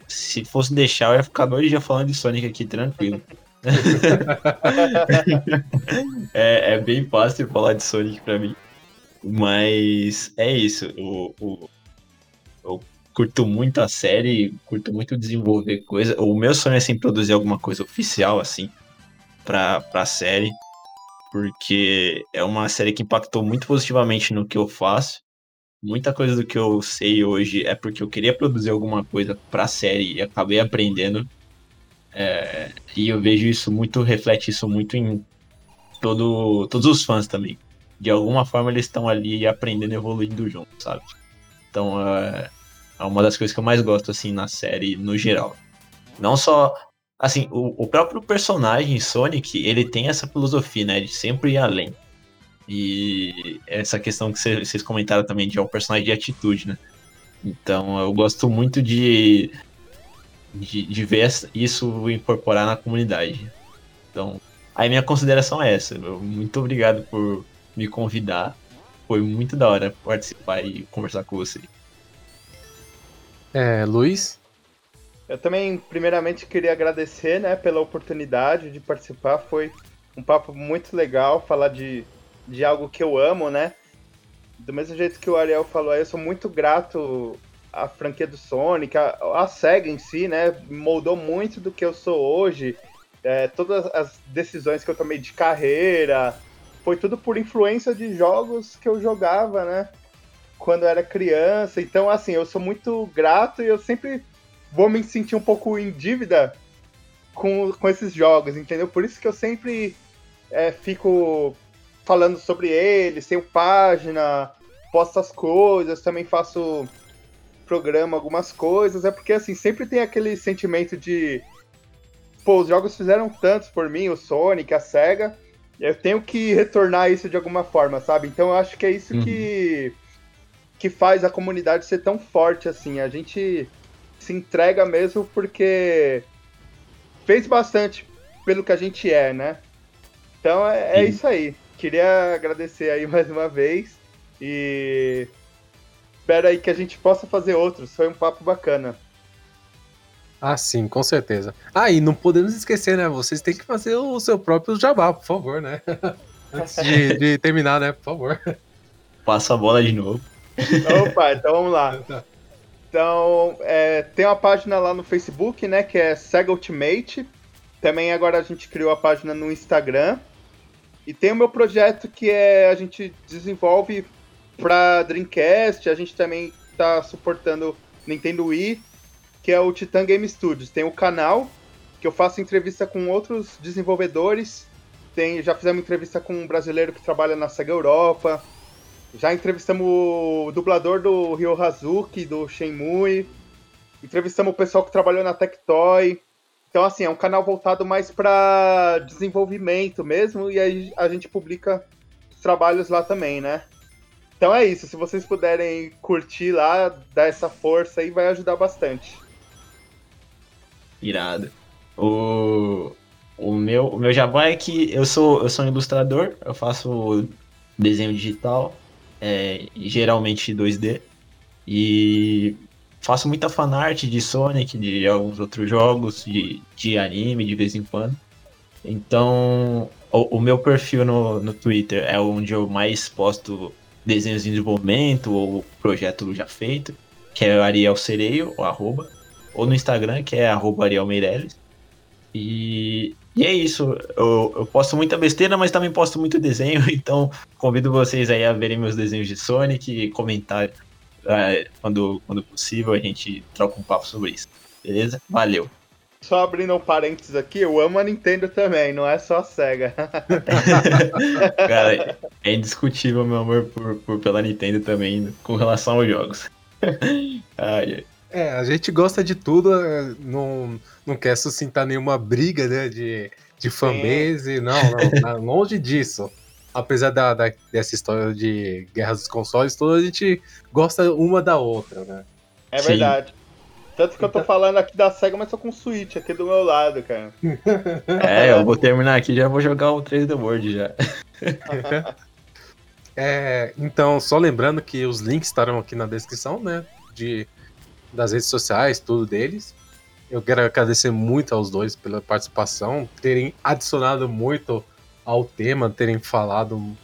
se fosse deixar, eu ia ficar dois dias falando de Sonic aqui tranquilo. [LAUGHS] é, é bem fácil falar de Sonic pra mim. Mas é isso. O, o- curto muito a série, curto muito desenvolver coisa. O meu sonho é sempre produzir alguma coisa oficial, assim, pra, pra série. Porque é uma série que impactou muito positivamente no que eu faço. Muita coisa do que eu sei hoje é porque eu queria produzir alguma coisa pra série e acabei aprendendo. É, e eu vejo isso muito, reflete isso muito em todo, todos os fãs também. De alguma forma eles estão ali aprendendo e evoluindo junto, sabe? Então é, é uma das coisas que eu mais gosto, assim, na série no geral. Não só. Assim, o, o próprio personagem Sonic, ele tem essa filosofia, né? De sempre ir além. E essa questão que cê- vocês comentaram também de é um personagem de atitude, né? Então eu gosto muito de, de, de ver isso incorporar na comunidade. Então, aí minha consideração é essa. Muito obrigado por me convidar. Foi muito da hora participar e conversar com você. É, Luiz? Eu também, primeiramente, queria agradecer, né, pela oportunidade de participar. Foi um papo muito legal falar de, de algo que eu amo, né? Do mesmo jeito que o Ariel falou, eu sou muito grato à franquia do Sonic, a, a SEGA em si, né? Moldou muito do que eu sou hoje. É, todas as decisões que eu tomei de carreira, foi tudo por influência de jogos que eu jogava, né? Quando eu era criança. Então, assim, eu sou muito grato e eu sempre vou me sentir um pouco em dívida com, com esses jogos, entendeu? Por isso que eu sempre é, fico falando sobre eles, tenho página, posto as coisas, também faço programa algumas coisas, é porque assim, sempre tem aquele sentimento de pô, os jogos fizeram tantos por mim, o Sonic, a SEGA, eu tenho que retornar isso de alguma forma, sabe? Então eu acho que é isso Uhum. que que faz a comunidade ser tão forte assim. A gente se entrega mesmo porque fez bastante pelo que a gente é, né? Então é, é isso aí. Queria agradecer aí [LAUGHS] mais uma vez e espero aí que a gente possa fazer outros. Foi um papo bacana. Ah, sim, com certeza. Ah, e não podemos esquecer, né? Vocês têm que fazer o seu próprio jabá, por favor, né? [LAUGHS] Antes de, de terminar, né? Por favor. Passa a bola de novo. Opa, então vamos lá. Então, é, tem uma página lá no Facebook, né, que é Sega Ultimate. Também agora a gente criou a página no Instagram. E tem o meu projeto que é a gente desenvolve para Dreamcast, a gente também está suportando Nintendo Wii, que é o Titan Game Studios. Tem o canal que eu faço entrevista com outros desenvolvedores. Tem, já fizemos entrevista com um brasileiro que trabalha na Sega Europa. Já entrevistamos o dublador do Ryo Hazuki, do Shenmue. Entrevistamos o pessoal que trabalhou na Tectoy. Então, assim, é um canal voltado mais para desenvolvimento mesmo. E aí a gente publica os trabalhos lá também, né? Então é isso. Se vocês puderem curtir lá, dar essa força aí, vai ajudar bastante. Irado. O, o, meu, o meu jabá é que eu sou, eu sou um ilustrador, eu faço desenho digital é, geralmente 2D. E faço muita fanart de Sonic, de alguns outros jogos, de, de anime de vez em quando. Então, o, o, meu perfil no, no Twitter é onde eu mais posto desenhos em desenvolvimento ou projeto já feito, que é Ariel Sereio, ou arroba, ou no Instagram, que é arroba Ariel Meirelles. E e é isso. Eu, eu posto muita besteira, mas também posto muito desenho. [LAUGHS] Então, convido vocês aí a verem meus desenhos de Sonic e comentar uh, quando, quando possível. A gente troca um papo sobre isso. Beleza? Valeu. Só abrindo um parênteses aqui, eu amo a Nintendo também, não é só a SEGA. [LAUGHS] Cara, [LAUGHS] é indiscutível meu amor por, por, pela Nintendo também com relação aos jogos. ai, ai. É, a gente gosta de tudo, é, não, não quer suscitar nenhuma briga, né, de, de fanbase, não, não, [LAUGHS] longe disso. Apesar da, da, dessa história de guerra dos consoles, toda a gente gosta uma da outra, né? É Sim. verdade. Tanto que eu tô então falando aqui da SEGA, mas tô com o Switch aqui do meu lado, cara. [LAUGHS] É, eu vou terminar aqui já vou jogar o 3D World já. [LAUGHS] é, então, só lembrando que os links estarão aqui na descrição, né? De das redes sociais, tudo deles. Eu quero agradecer muito aos dois pela participação, terem adicionado muito ao tema, terem falado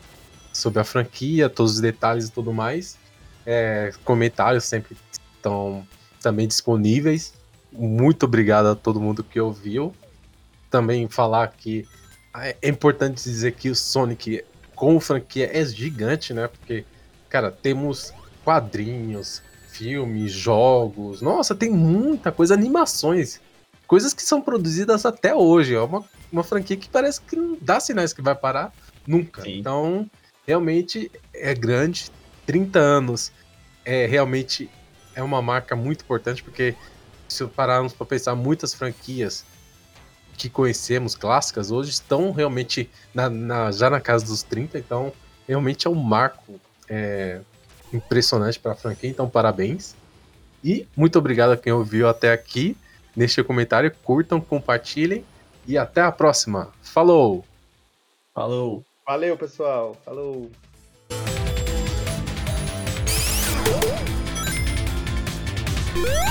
sobre a franquia, todos os detalhes e tudo mais. É, comentários sempre estão também disponíveis. Muito obrigado a todo mundo que ouviu. Também falar que é importante dizer que o Sonic, como franquia, é gigante, né? Porque, cara, temos quadrinhos, filmes, jogos. Nossa, tem muita coisa, animações. Coisas que são produzidas até hoje. É uma, uma franquia que parece que não dá sinais que vai parar nunca. Sim. Então, realmente é grande. 30 anos é realmente é uma marca muito importante, porque se pararmos para pensar, muitas franquias que conhecemos, clássicas, hoje estão realmente na, na, já na casa dos 30, então realmente é um marco é, impressionante para a franquia, então parabéns. E muito obrigado a quem ouviu até aqui. Neste comentário, curtam, compartilhem e até a próxima. Falou! Falou! Valeu, pessoal! Falou! Woo!